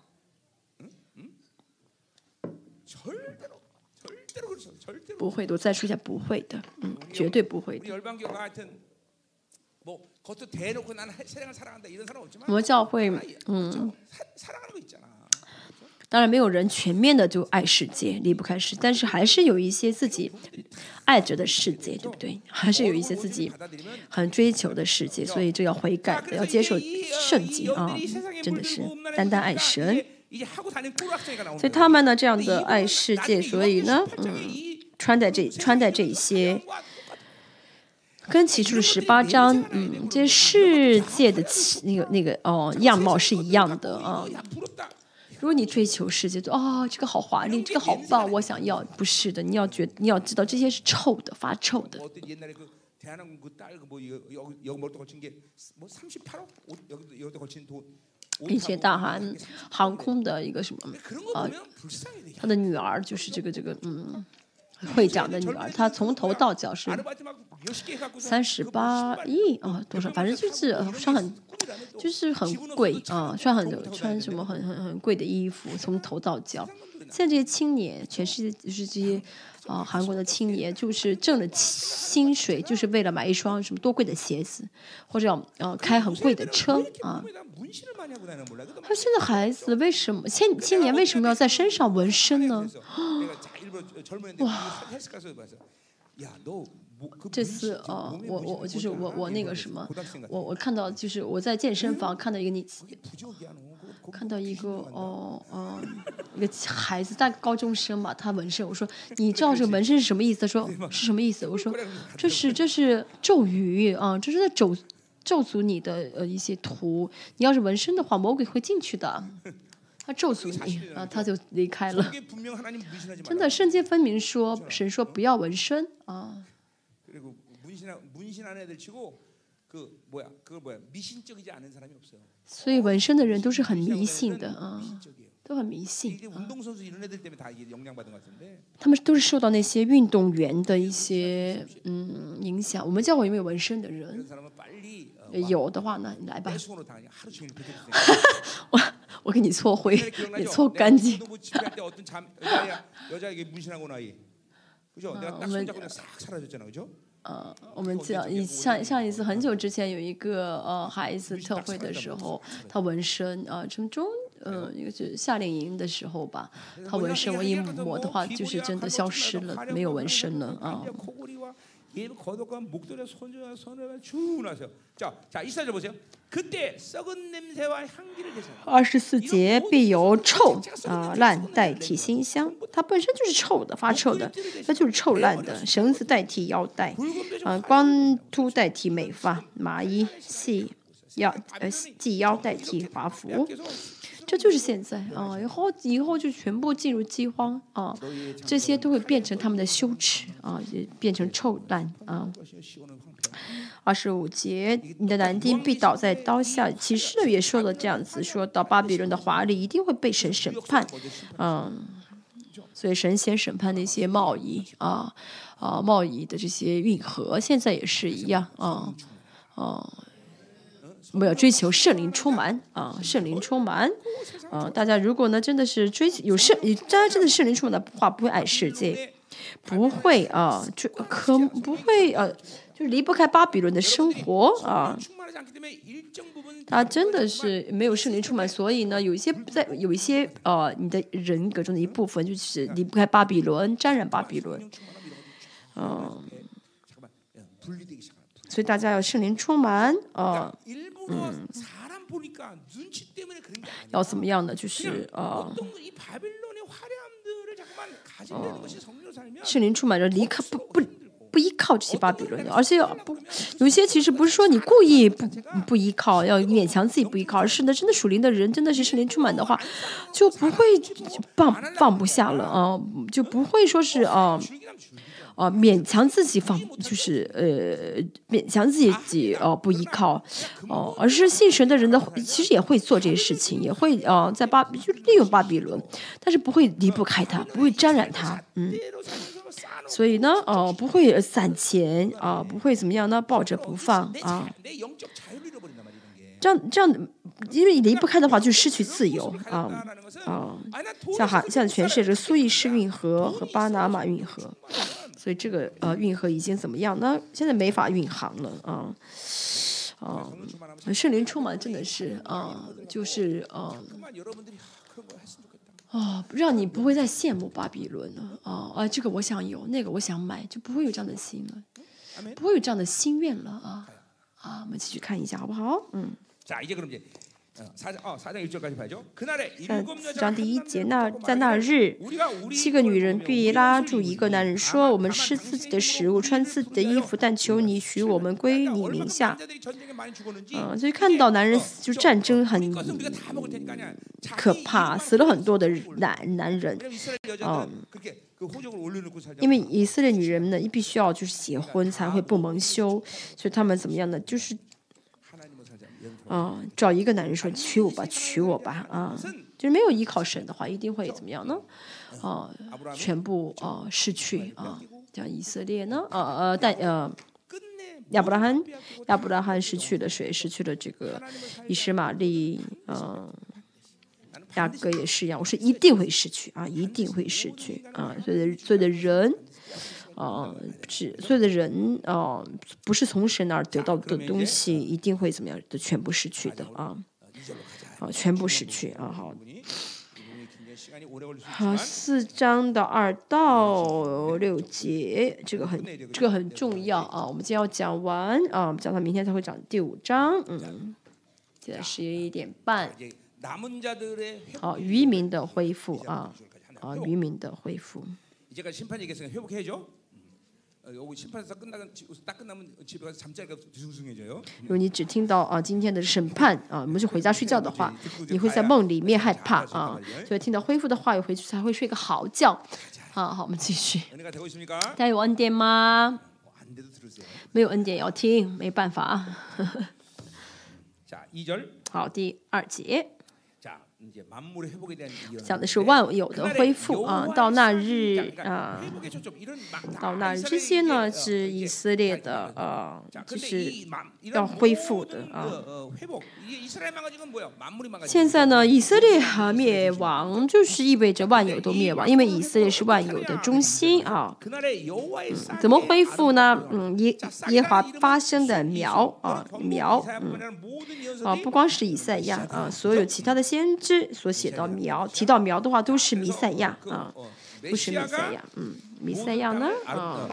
不会的，我再说一下，不会的，嗯，绝对不会的。我们教会嗯，当然没有人全面的就爱世界，离不开世。但是还是有一些自己爱着的世界，对不对？还是有一些自己很追求的世界。所以就要悔改，要接受圣经啊，真的是单单爱神。所以他们呢，这样的爱世界。所以呢，嗯，穿戴这穿戴这一些。跟起初的十八章，嗯，这世界的那个那个哦样貌是一样的啊。如果你追求世界，哦，这个好华丽，这个好棒，我想要。不是的，你要觉，你要知道，这些是臭的，发臭的。一些大韩航空的一个什么啊，他的女儿就是这个这个嗯。会长的女儿，她从头到脚是三十八亿啊，多少？反正就是穿很，就是很贵啊，穿很穿什么很很很贵的衣服，从头到脚。现在这些青年，全世界就是这些啊，韩国的青年，就是挣了薪薪水，就是为了买一双什么多贵的鞋子，或者呃开很贵的车啊。他现在孩子为什么？青青年为什么要在身上纹身呢？哇这次哦我我就是我我那个什么我我看到就是我在健身房看到一个你看到一个哦哦一个孩子大高中生嘛他纹身我说 你知道这个纹身是什么意思？说是什么意思？我说这是这是咒语啊这是在咒咒诅你的呃一些图。你要是纹身的话魔鬼会进去的。咒诅你啊，他就离开了。真的，圣经分明说，神说不要纹身啊。所以纹身的人都是很迷信的啊，都很迷信。他们都是受到那些运动员的一些嗯影响。我们教会有没有纹身的人？有的话呢，你来吧。我给你搓灰你搓干净。我们呃我们这样一上上一次很久之前有一个呃孩子特会的时候他纹身啊从中呃应该是夏令营的时候吧他纹身我一抹的话就是真的消失了没有纹身了啊 골이와 이 겉옷과 목도리와 손주와 손을 쭉 나서 자, 자, 이 사절 보세요. 그때 썩은 냄새와 향기를 내서 二十四节必由臭啊、烂代替馨香，它本身就是臭的，发臭的，它就是臭烂的。绳子代替腰带，啊、光秃代替美发，麻衣系腰呃系腰代替华服， 그래서 这就是现在啊，以后以后就全部进入饥荒啊，这些都会变成他们的羞耻啊，也变成臭蛋啊。二十五节，你的男丁必倒在刀下，骑士也受了这样子，说到巴比伦的华丽一定会被神审判，嗯，所以神先审判那些贸易啊啊，贸易的这些运河，现在也是一样啊啊。我们要追求圣灵充满啊！圣灵充满啊！大家如果呢真的是追求有圣，大家真的圣灵充满的话，不会爱世界，不会啊，就可不会啊，就是离不开巴比伦的生活啊。他真的是没有圣灵充满，所以呢，有一些在有一些呃，你的人格中的一部分就是离不开巴比伦，沾染巴比伦，嗯。所以大家要圣灵充满啊！嗯，要怎么样呢？就是呃，圣灵充满着离开不不不依靠这些巴比伦的，而且不有些其实不是说你故意不不依靠，要勉强自己不依靠，而是呢，真的属灵的人真的是圣灵充满的话，就不会放放不下了啊、就不会说是啊。啊勉强自己放就是呃勉强自己己哦不依靠。哦而是信神的人呢其实也会做这些事情也会啊在巴就利用巴比伦但是不会离不开他不会沾染他嗯。所以呢哦不会散钱啊不会怎么样呢抱着不放啊。这样，这样，因为离不开的话，就失去自由啊啊！像哈，像全世界这苏伊士运河和巴拿马运河，所以这个呃，运河已经怎么样？那现在没法运航了啊啊！圣灵出满，真的是啊，就是啊，啊，让你不会再羡慕巴比伦了啊啊！这个我想有，那个我想买，就不会有这样的心了，不会有这样的心愿了啊啊！我们继续看一下好不好？嗯。자 이제 그럼 이제 어, 사장 어, 사장 1절까지 봐야죠. 그날에 看 일곱 四 여자가 章第一 한 节， 남자를 那 붙잡고 在那 말하기를 日， 우리가 우리 七个女 입을 人 보며 必 우리 拉 옷을 住一个 입으니 男人说：“我们 다만 吃自己的 당신의 食物， 입으로 穿 우리를 自己的衣 품자여. 服，但求你许我们归 그러니까 你 얼마큼 名下。 남자들이 전쟁에 많이 죽었는지 嗯，所以看到男人死就战争很 우리 것은 우리가 다 먹을 테니까 아니야. 자기 可怕， 입만 死了很多的 먹을 男男人， 왜냐면 이스라엘 여자들은 그렇게 그 호적을 올려놓고 살자. 因为以色列女人呢，必须要就是结婚才会不蒙羞，所以他们怎么样呢？就是 하나님을 啊，找一个男人说娶我吧，娶我吧，啊，就是没有依靠神的话，一定会怎么样呢？啊，全部啊失去啊，像以色列呢，呃、啊、呃，但呃。亚伯拉罕，亚伯拉罕失去了谁？失去了这个以实玛利，嗯、呃，雅各也是一样。我说一定会失去啊，一定会失去啊。所以，所有的人，啊，是所有的人啊，不是从神那儿得到的东西，一定会怎么样的全部失去的啊，啊，全部失去啊，好。好，四章的二到六节，这个很这个很重要啊，我们今天要讲完啊，我们讲到明天才会讲第五章，嗯，现在十一点半。好，渔民的恢复啊，啊，渔民的恢复。如果你只听到啊今天的审判啊，我们就回家睡觉的话，你会在梦里面害怕啊。所以听到恢复的话，又回去才会睡个好觉。好好，我们继续。大家有恩典吗？没有恩典要听，没办法。好，第二节。讲的是万有的恢复啊，到那日啊，到那日这些呢是以色列的啊，就是要恢复的啊。现在呢，以色列啊灭亡，就是意味着万有都灭亡，因为以色列是万有的中心啊。怎么恢复呢？嗯，耶耶华发生的苗啊苗，嗯啊，不光是以赛亚啊，所有其他的先知。所写到苗提到苗的话，都是弥赛亚啊，不是弥赛亚，嗯，弥赛亚呢啊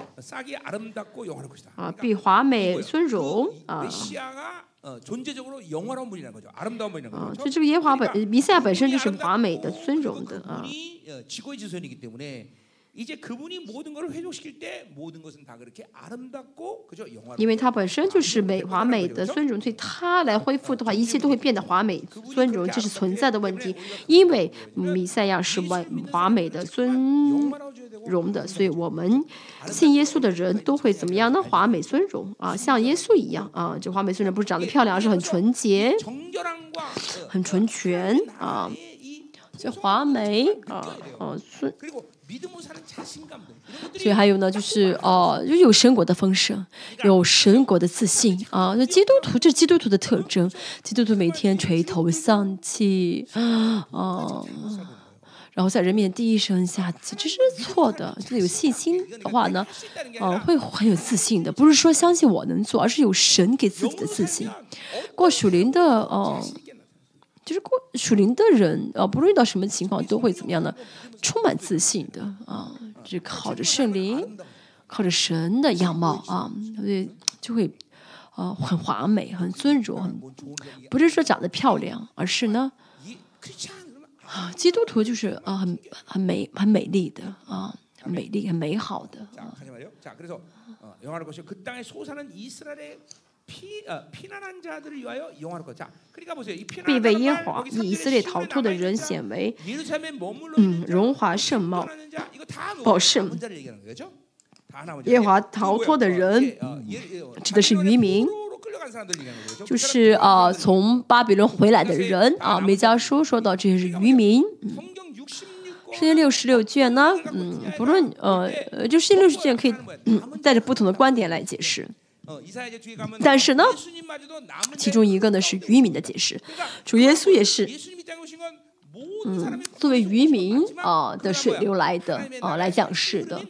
啊，比华美尊荣啊。啊，就这个耶华本弥赛亚本身就是华美的尊荣的啊。因为他本身就是美华美的尊荣，所以他来恢复的话，一切都会变得华美尊荣，这是存在的问题。因为弥赛亚是完华美的尊荣的，所以我们信耶稣的人都会怎么样呢？华美尊荣啊，像耶稣一样啊，这华美尊荣不是长得漂亮，而是很纯洁、很纯全啊，这华美啊啊尊。所以还有呢，就是哦，就有神国的丰盛，有神国的自信啊。那基督徒这是基督徒的特征，基督徒每天垂头丧气啊，然后在人面前低声下气，这是错的。就有信心的话呢，啊，会很有自信的。不是说相信我能做，而是有神给自己的自信。过属灵的哦。就是过属灵的人啊，不论遇到什么情况，都会怎么样呢？充满自信的啊，就靠着圣灵，靠着神的样貌啊，对就会啊很华美、很尊荣，很不是说长得漂亮，而是呢啊，基督徒就是啊很很美、很美丽的啊，很美丽、很美好的。必为耶华以以色列逃脱的人显为嗯荣华盛貌。宝盛。耶华逃脱的人。指的是渔民，就是啊从巴比伦回来的人。啊。梅家书说到这些是渔民。圣经六十六卷呢，嗯，不论呃呃，就圣经六十卷可以嗯带着不同的观点来解释。但是呢，其中一个呢是渔民的解释，主耶稣也是，嗯，作为渔民啊的水流来的啊来讲事的，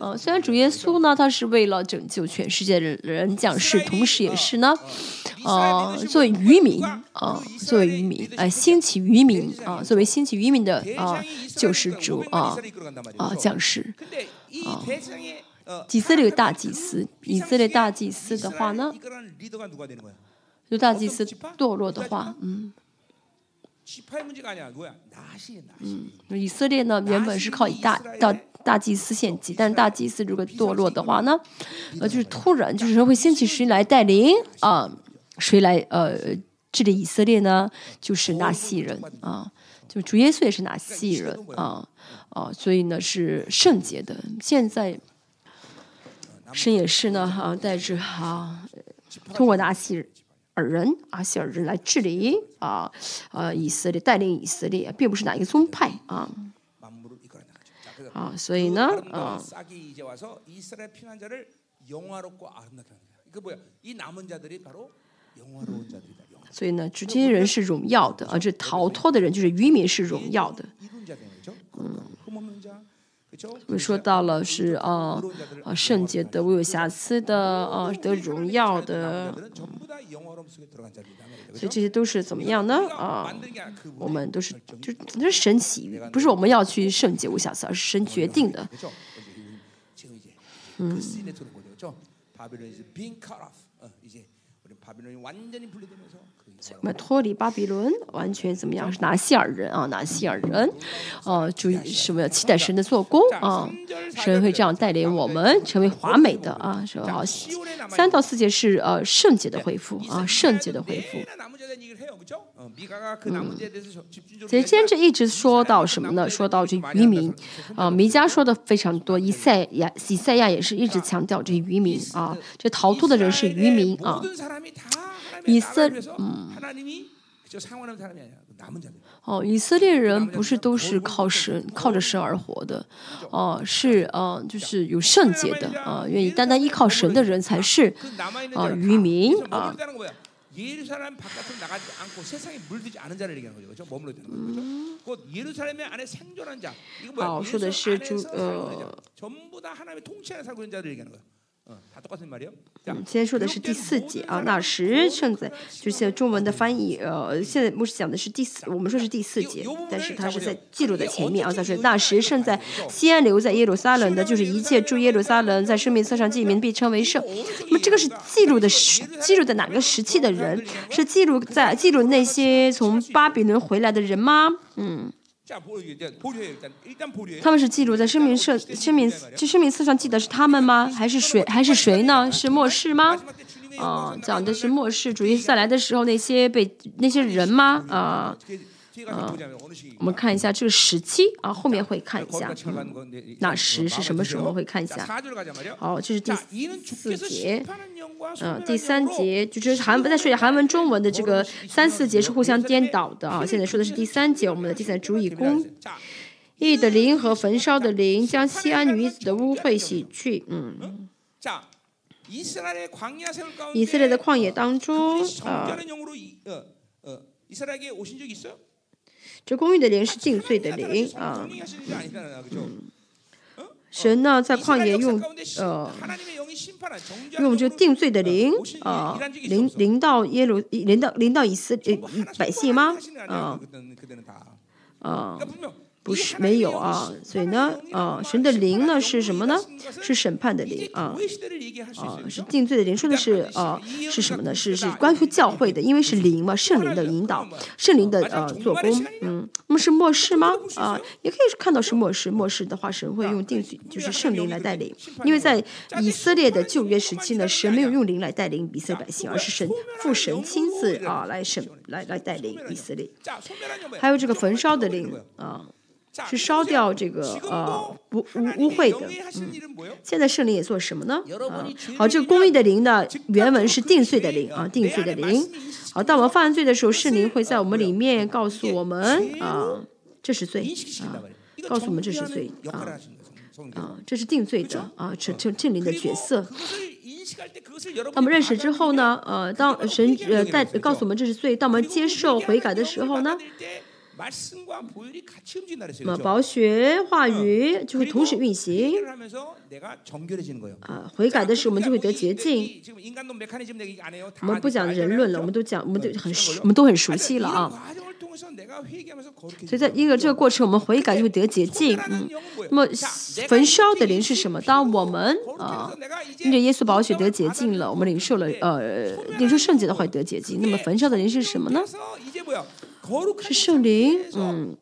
呃，虽然主耶稣呢他是为了拯救全世界的人讲事，同时也是呢，啊，作为渔民啊，作为渔民，啊，兴起渔民啊，作为兴起渔民的啊救世主啊啊讲事啊。以色列大祭司，以色列大祭司的话呢，就大祭司堕落的话，嗯，嗯，以色列呢原本是靠以大大大祭司献祭，但是大祭司如果堕落的话呢，呃，就是突然就是会兴起谁来带领啊？谁来呃治理以色列呢？就是纳西人啊，就主耶稣也是拿西人啊啊，所以呢是圣洁的。现在。神也是呢，哈，带着哈，通过拿西尔人、阿西尔人来治理啊，呃，以色列带领以色列，并不是哪一个宗派啊，啊，所以呢，啊，所以呢，这些人是荣耀的啊，这逃脱的人就是渔民是荣耀的。이 我说到了是啊啊圣洁的我有瑕疵的啊的荣耀的。所以这些都是怎么样呢？啊我们都是就是神奇不是我们要去圣洁无瑕疵而是神决定的。嗯。我们脱离巴比伦完全怎么样？是拿西尔人啊拿西尔人呃注意什么期待神的做工？啊神会这样带领我们成为华美的啊三到四节是呃圣洁的回复啊圣洁的回复。所以今天这一直说到什么呢？说到这渔民啊米迦说的非常多以赛亚以赛亚也是一直强调这渔民啊这逃脱的人是渔民啊。以色嗯，哦，以色列人不是都是靠神靠着神而活的，哦、是呃，就是有圣洁的啊、愿意单单依靠神的人才是啊、呃、渔民啊。嗯，好、说的是主呃，先说的是第四节啊，那时圣在就是现在中文的翻译，呃，现在牧师讲的是第四，我们说是第四节，但是他是在记录在前面啊，他说那时圣在西安留在耶路撒冷的，就是一切住耶路撒冷在生命册上记名必称为圣。那么这个是记录的时，记录的哪个时期的人？是记录在记录那些从巴比伦回来的人吗？嗯。他们是记录在生命册、生命这生命册上记的是他们吗？还是谁？还是谁呢？是末世吗？啊，讲的是末世主义再来的时候那些被那些人吗？啊。嗯，我们看一下这个时期啊，后面会看一下。那十是什么时候会看一下？好，这是第四节。嗯，第三节就是韩文，再说一下韩文中文的这个三四节是互相颠倒的啊。现在说的是第三节，我们的第三主以公义的灵和焚烧的灵将西安女子的污秽洗去。嗯，以色列的旷野当中啊。这公义的灵是定罪的灵啊。神呢，在旷野用呃，用这定罪的灵啊，灵灵到耶路，灵到灵到以色列、百姓吗？啊。啊不是没有啊，所以呢，啊，神的灵呢是什么呢？是审判的灵啊，啊，是定罪的灵。说的是啊，是什么呢？是是关乎教会的，因为是灵嘛，圣灵的引导，圣灵的呃做工。嗯，那么是末世吗？啊，也可以看到是末世。末世的话，神会用定罪，就是圣灵来带领。因为在以色列的旧约时期呢，神没有用灵来带领以色列百姓，而是神父神亲自啊来审来来带领以色列。还有这个焚烧的灵啊。是烧掉这个呃污污污秽的。嗯，现在圣灵也做什么呢？啊，好，这个公益的灵呢，原文是定罪的灵。啊，定罪的灵。好，当我们犯罪的时候，圣灵会在我们里面告诉我们，啊，这是罪。啊，告诉我们这是罪。啊，啊，这是定罪的。啊，这这这灵的角色。当我们认识之后呢，呃，当神呃在告诉我们这是罪，当我们接受悔改的时候呢。那么宝雪化雨就会同时运行。啊回改的时候我们就会得捷径我们不讲人论了我们都讲我们都很熟我们都很熟悉了啊。所以在一个这个过程我们悔改就会得捷径嗯。那么焚烧的灵是什么？当我们啊因着耶稣宝血得捷径了我们领受了呃领受圣洁的话得捷径那么焚烧的灵是什么呢？是圣灵，嗯，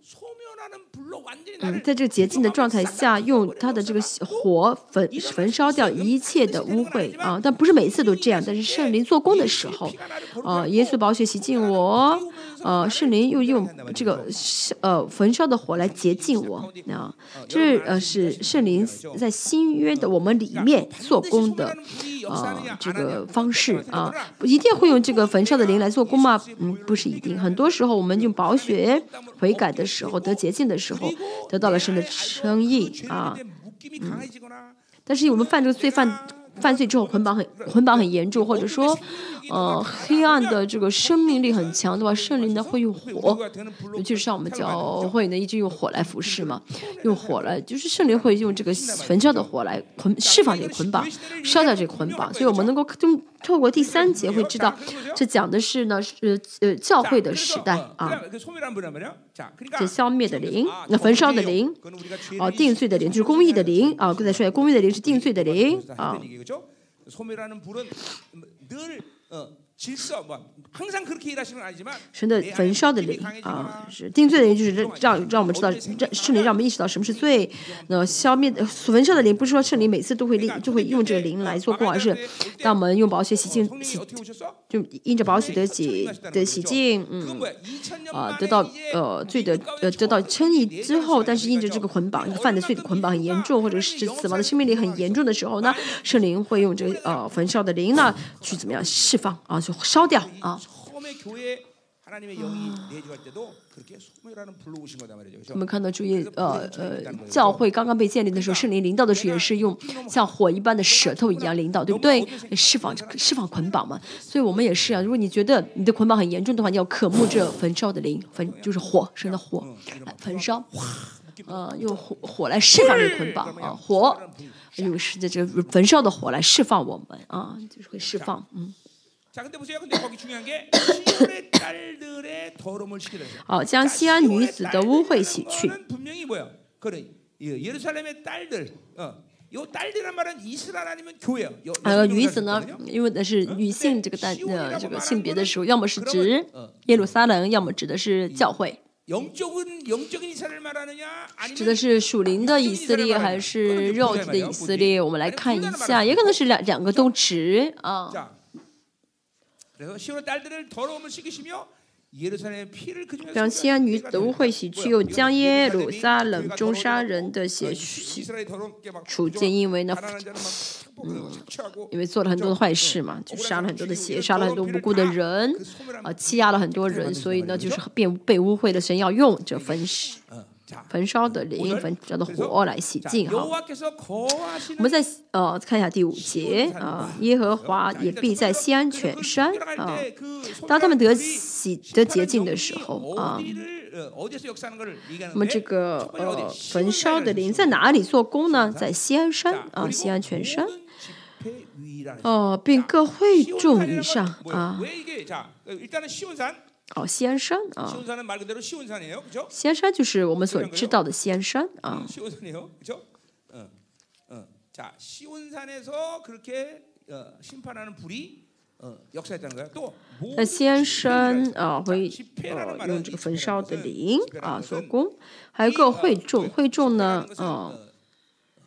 嗯，在这个洁净的状态下，用他的这个火焚焚烧掉一切的污秽啊。但不是每次都这样，但是圣灵做工的时候，啊，耶稣宝血洗净我，呃，圣灵又用这个呃焚烧的火来洁净我啊，这是呃是圣灵在新约的我们里面做工的呃这个方式啊，一定会用这个焚烧的灵来做工吗？嗯，不是一定，很多时候我们用宝血悔改的时候得洁净的时候，得到了神的称意啊，嗯，但是我们犯这个罪犯犯罪之后捆绑很捆绑很严重，或者说。呃黑暗的这个生命力很强的话，圣灵呢会用火，尤其是像我们教会呢一直用火来服侍嘛，用火来就是圣灵会用这个焚烧的火来捆释放这个捆绑，烧掉这个捆绑，所以我们能够通透过第三节会知道，这讲的是呢是呃教会的时代啊，这消灭的灵，那焚烧的灵，啊定罪的灵就是公义的灵啊，刚才说公义的灵是定罪的灵啊。uh, 神的焚烧的灵啊是定罪的灵就是让让我们知道让圣灵让我们意识到什么是罪那消灭的焚烧的灵不是说圣灵每次都会令就会用这个灵来做供而是当我们用宝血洗净洗就因着宝血的洗的洗净嗯啊得到呃罪的呃得到称义之后但是因着这个捆绑犯的罪的捆绑很严重或者是死亡的生命力很严重的时候呢圣灵会用这个呃焚烧的灵呢去怎么样释放啊就烧掉啊。我们看到注意呃呃教会刚刚被建立的时候，圣灵领导的时候也是用像火一般的舌头一样领导，对不对？释放释放捆绑嘛。所以我们也是啊。如果你觉得你的捆绑很严重的话，你要渴慕这焚烧的灵，焚就是火神的火，焚烧，呃，用火火来释放这捆绑啊，火用是的这焚烧的火来释放我们啊，就是会释放，嗯。好将西安女子的污秽洗去女子呢因为那是女性这个单呃这个性别的时候要么是指耶路撒冷要么指的是教会。指的是属灵的以色列还是肉体的以色列？我们来看一下也可能是两两个都指啊。让西安女子污秽洗去，又将耶路撒冷中杀人的血洗。处境，因为呢，嗯，因为做了很多的坏事嘛，就杀了很多的血，杀了很多无辜的人，啊、呃，欺压了很多人，所以呢，就是被被污秽的神要用这分尸。焚烧的灵，焚烧的火来洗净。哈，我们再呃看一下第五节啊，耶和华也必在西安全山啊，当他们得洗得洁净的时候啊。那么这个呃焚烧的灵在哪里做工呢？在西安山啊，西安全山。哦、呃，并各会众以上啊。왜 이게 자 일단은 시온산 哦，西安山啊， 시온산은 말 그대로 시온산이에요, 그렇죠? 西安山就是我们所知道的西安山啊。 시온산이에요, 그렇죠? 어, 어. 자 시온산에서 그렇게 어, 심판하는 불이 어, 역사했다는 거야. 또 那西安山啊，会 집회라는 呃 말은 用这个焚烧的灵啊做工，还有各会众，会众呢，呃，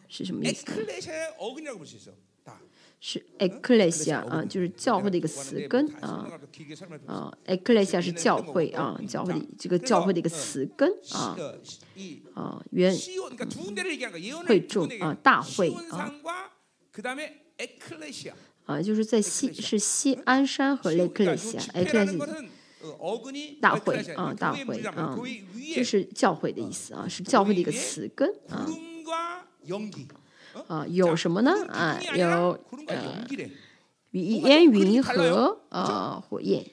是什么意思呢？ 에클레시아의 어근이라고 볼 수 있어. 是 ecclesia 啊，就是教会的一个词根啊啊，ecclesia 是教会啊，教会的这个教会的一个词根啊啊，原、会众啊，大会啊，啊，就是在西是西安山和 ecclesia ecclesia。大会啊，大会啊，这是教会的意思啊，是教会的一个词根啊。啊有什么呢？啊有呃烟云和呃火焰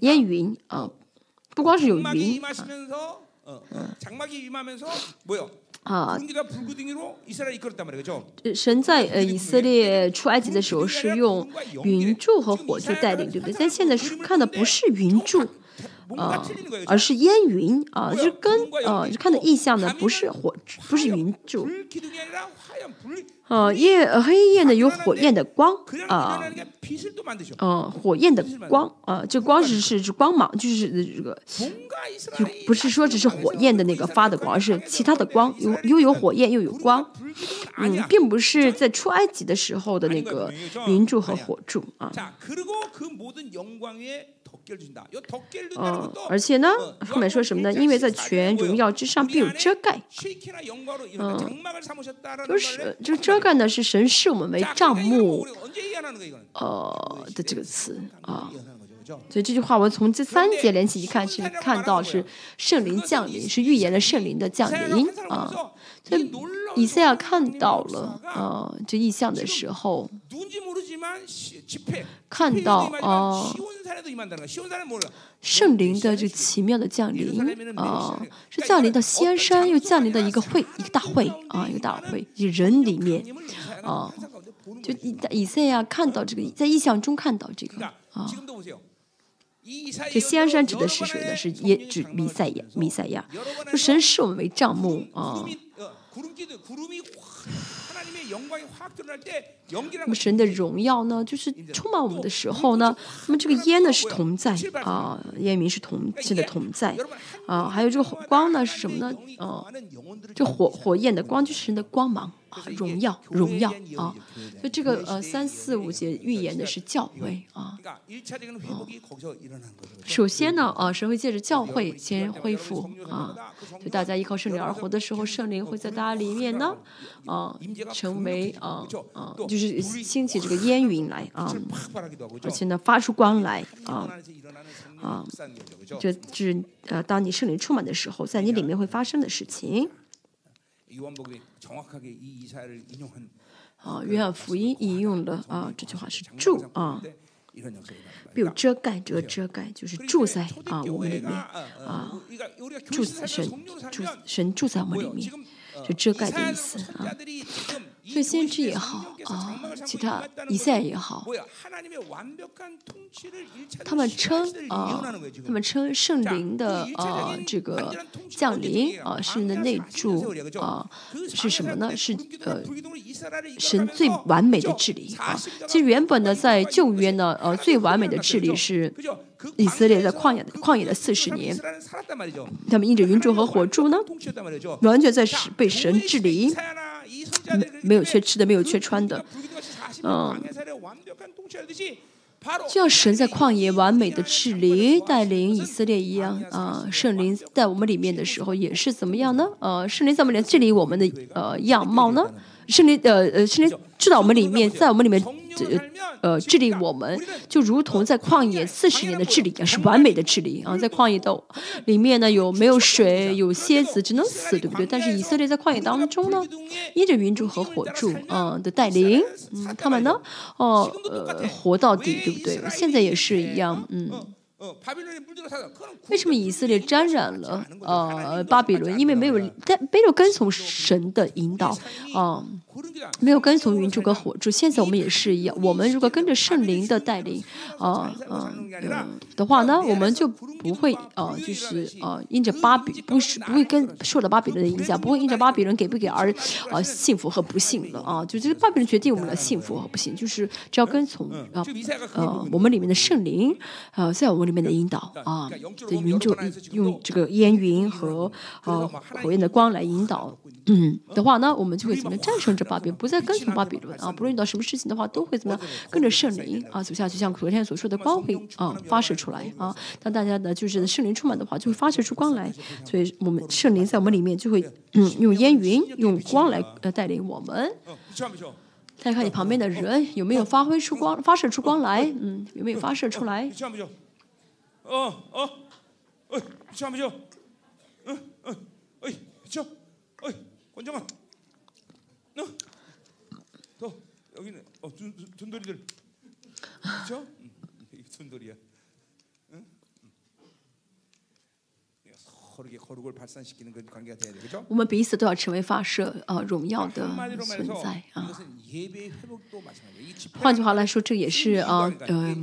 烟云啊不光是有云啊神在呃以色列出埃及的时候是用云柱和火柱带领对不对？但现在是看的不是云柱呃，而是烟云啊，就是跟呃，就看的意象呢，不是火，不是云柱。呃，夜，呃，黑夜呢，有火焰的光啊。呃，火焰的光，呃，这光是，是光芒，就是这个。就不是说只是火焰的那个发的光，而是其他的光，有又有火焰，又有光。嗯，并不是在出埃及的时候的那个云柱和火柱啊。嗯，而且呢，后面说什么呢？因为在全荣耀之上，必有遮盖。嗯，就是就遮盖呢，是神视我们为帐幕，呃的这个词啊。所以这句话，我们从第三节连起一看，是看到是圣灵降临，是预言了圣灵的降临啊。这以赛亚看到了啊，这异象的时候，看到啊，圣灵的这奇妙的降临啊，是降临到仙山，又降临到一个会，一个大会啊，一个大会，人里面啊，就以以赛亚看到这个，在异象中看到这个啊，这仙山指的是谁呢？是也指弥赛亚，弥赛亚，就神视我们为帐幕啊。 구름 기도 구름이 확 하나님의 영광이 확 드러날 때那么神的荣耀呢，就是充满我们的时候呢，那么这个烟呢是同在啊，烟明是同是的同在啊，还有这个光呢是什么呢？啊，这火火焰的光就是神的光芒啊。荣耀，荣耀啊！所以这个呃三四五节预言的是教会啊。首先呢，啊，神会借着教会先恢复啊，就大家依靠圣灵而活的时候，圣灵会在大家里面呢，啊，成为啊啊，就是兴起这个烟云来啊，而且呢发出光来啊啊，这是呃，当你圣灵充满的时候，在你里面会发生的事情。啊，约翰福音引用的啊，这句话是住啊，没有遮盖，这个遮盖就是住在啊我们里面啊，住神住神住在我们里面，就遮盖的意思啊。所以先知也好啊，其他以赛也好，他们称啊，他们称圣灵的啊这个降临啊，圣灵的内住啊是什么呢？是呃神最完美的治理啊。其实原本呢，在旧约呢，呃最完美的治理是以色列在旷野旷野的四十年，他们因着云柱和火柱呢，完全在被神治理。没没有缺吃的，没有缺穿的，嗯，就像神在旷野完美的治理带领以色列一样啊，圣灵在我们里面的时候也是怎么样呢？呃，圣灵在我们里治理我们的呃样貌呢？圣灵呃呃，圣灵知道我们里面，在我们里面。呃呃，治理我们就如同在旷野四十年的治理一样，是完美的治理啊！在旷野的里面呢，有没有水？有蝎子，只能死，对不对？但是以色列在旷野当中呢，依着云柱和火柱啊的带领，嗯，他们呢，哦，呃，活到底，对不对？现在也是一样，嗯。为什么以色列沾染了呃巴比伦？因为没有在没有跟从神的引导啊，没有跟从云柱跟火柱。现在我们也是一样，我们如果跟着圣灵的带领啊啊的话呢，我们就不会啊，就是啊，因着巴比不是不会跟受到巴比伦的影响，不会因着巴比伦给不给而啊幸福和不幸了啊。就这个巴比伦决定我们的幸福和不幸，就是只要跟从啊呃我们里面的圣灵啊，在我们里。面的引导啊，这云柱用这个烟云和呃火焰的光来引导，嗯的话，呢我们就会怎么样战胜这巴比，不再跟从巴比伦啊！不论遇到什么事情的话，都会怎么样跟着圣灵啊走下去，像昨天所说的光会啊发射出来啊。当大家的就是圣灵充满的话，就会发射出光来，所以我们圣灵在我们里面就会嗯用烟云用光来呃带领我们。再看你旁边的人有没有发挥出光，发射出光来，嗯，有没有发射出来？哦哦，哎，像不像？권정아. 너, 더 여기는 어, 둔, 둔돌이들. 비켜? 응, 이게 둔돌이야. 응? 응. 我们彼此都要成为发射，呃，荣耀的存在啊。换句话来说，这也是啊，呃。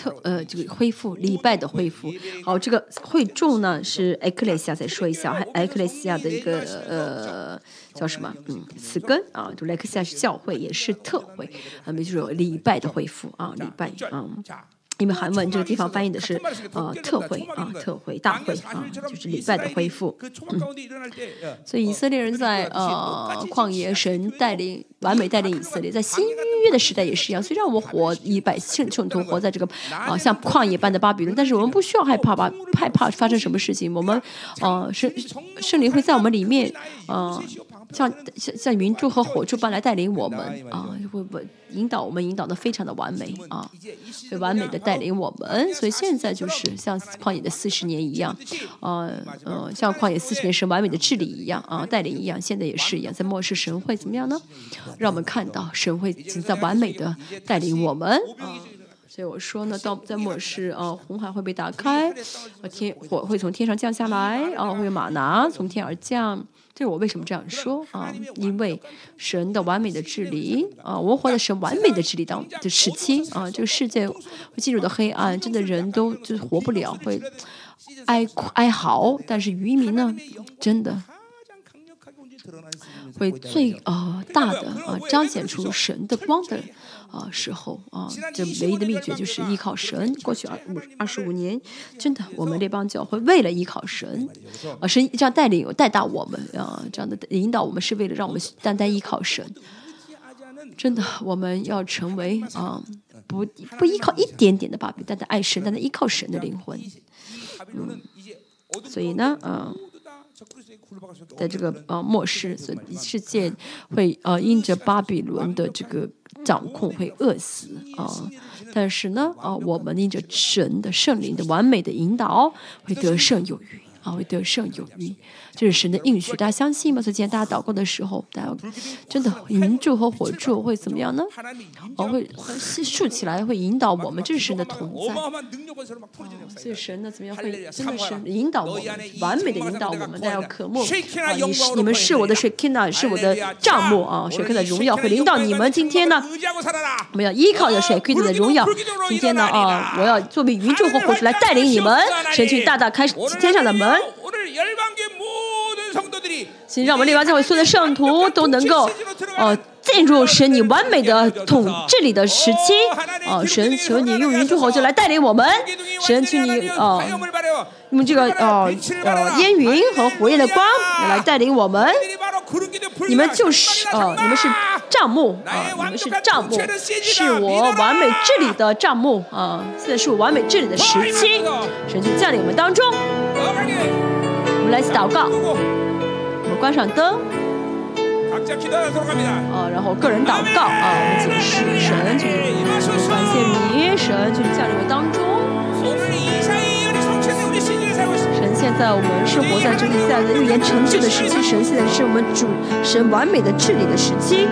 特呃，这个恢复礼拜的恢复。好，这个会众呢是埃克雷西亚，再说一下，还埃克雷西亚的一个呃叫什么？嗯，词根啊，就莱克西亚是教会，也是特会，啊，没就是礼拜的恢复啊，礼拜啊。因为韩文这个地方翻译的是呃特会啊特会大会啊就是礼拜的恢复，嗯，所以以色列人在呃旷野神带领完美带领以色列，在新约的时代也是一样，虽然我们活以百姓圣徒活在这个啊像旷野般的巴比伦，但是我们不需要害怕吧害怕发生什么事情，我们呃圣圣灵会在我们里面呃。像像像云柱和火柱般来带领我们啊，会会引导我们，引导的非常的完美啊，会完美的带。领我们，所以现在就是像旷野的四十年一样，呃呃，像旷野四十年是完美的治理一样啊，带领一样，现在也是一样，在末世神会怎么样呢？让我们看到神会在完美的带领我们啊。所以我说呢，到在末世啊，红海会被打开，天火会从天上降下来，啊，会有马拿从天而降。这是我为什么这样说啊？因为神的完美的治理啊，我活在神完美的治理当的时期啊，这个世界会进入的黑暗，真的人都就是活不了，会哀哀嚎。但是渔民呢，真的会最呃大的啊彰显出神的光的。啊，时候啊，这唯一的秘诀就是依靠神。过去二五二十五年，真的，我们这帮教会为了依靠神，啊，神这样带领带大我们啊，这样的引导我们是为了让我们单单依靠神。真的，我们要成为啊，不不依靠一点点的巴比，单单爱神，单单依靠神的灵魂。嗯，所以呢，嗯。在这个呃末世，所以世界会呃因着巴比伦的这个掌控会饿死啊，但是呢啊我们因着神的圣灵的完美的引导会得胜有余。啊，会得胜有余，这是神的应许，大家相信吗？所以今天大家祷告的时候，大家真的云柱和火柱会怎么样呢？哦，会竖起来，会引导我们，这是神的同在。所以神呢，怎么样会真的是引导我们，完美的引导我们？大家要渴慕啊！你是你们是我的，Shikina 是我的帐幕啊！！Shikina 的荣耀会领导你们。今天呢，我们要依靠着 Shikina 的荣耀。今天呢啊，我要作为云柱和火柱来带领你们，神去大大开天上的门。请让我们列邦教会所有的圣徒都能够，呃，进入神你完美的统治里的时期。哦，神求你用云柱火就来带领我们。神求你，哦，用这个，呃，呃，烟云和火焰的光来带领我们。你们就是，呃，你们是帐幕，啊，你们是帐幕，是我完美治理的帐幕，啊，现在是我完美治理的时期。神就降临我们当中。我们来一次祷告，我们关上灯。啊，然后个人祷告啊，我们解释神，就是感谢你，神就是降临我当中。现在我们是活在这个在的预言成就的时期，神现在是我们主神完美的治理的时期。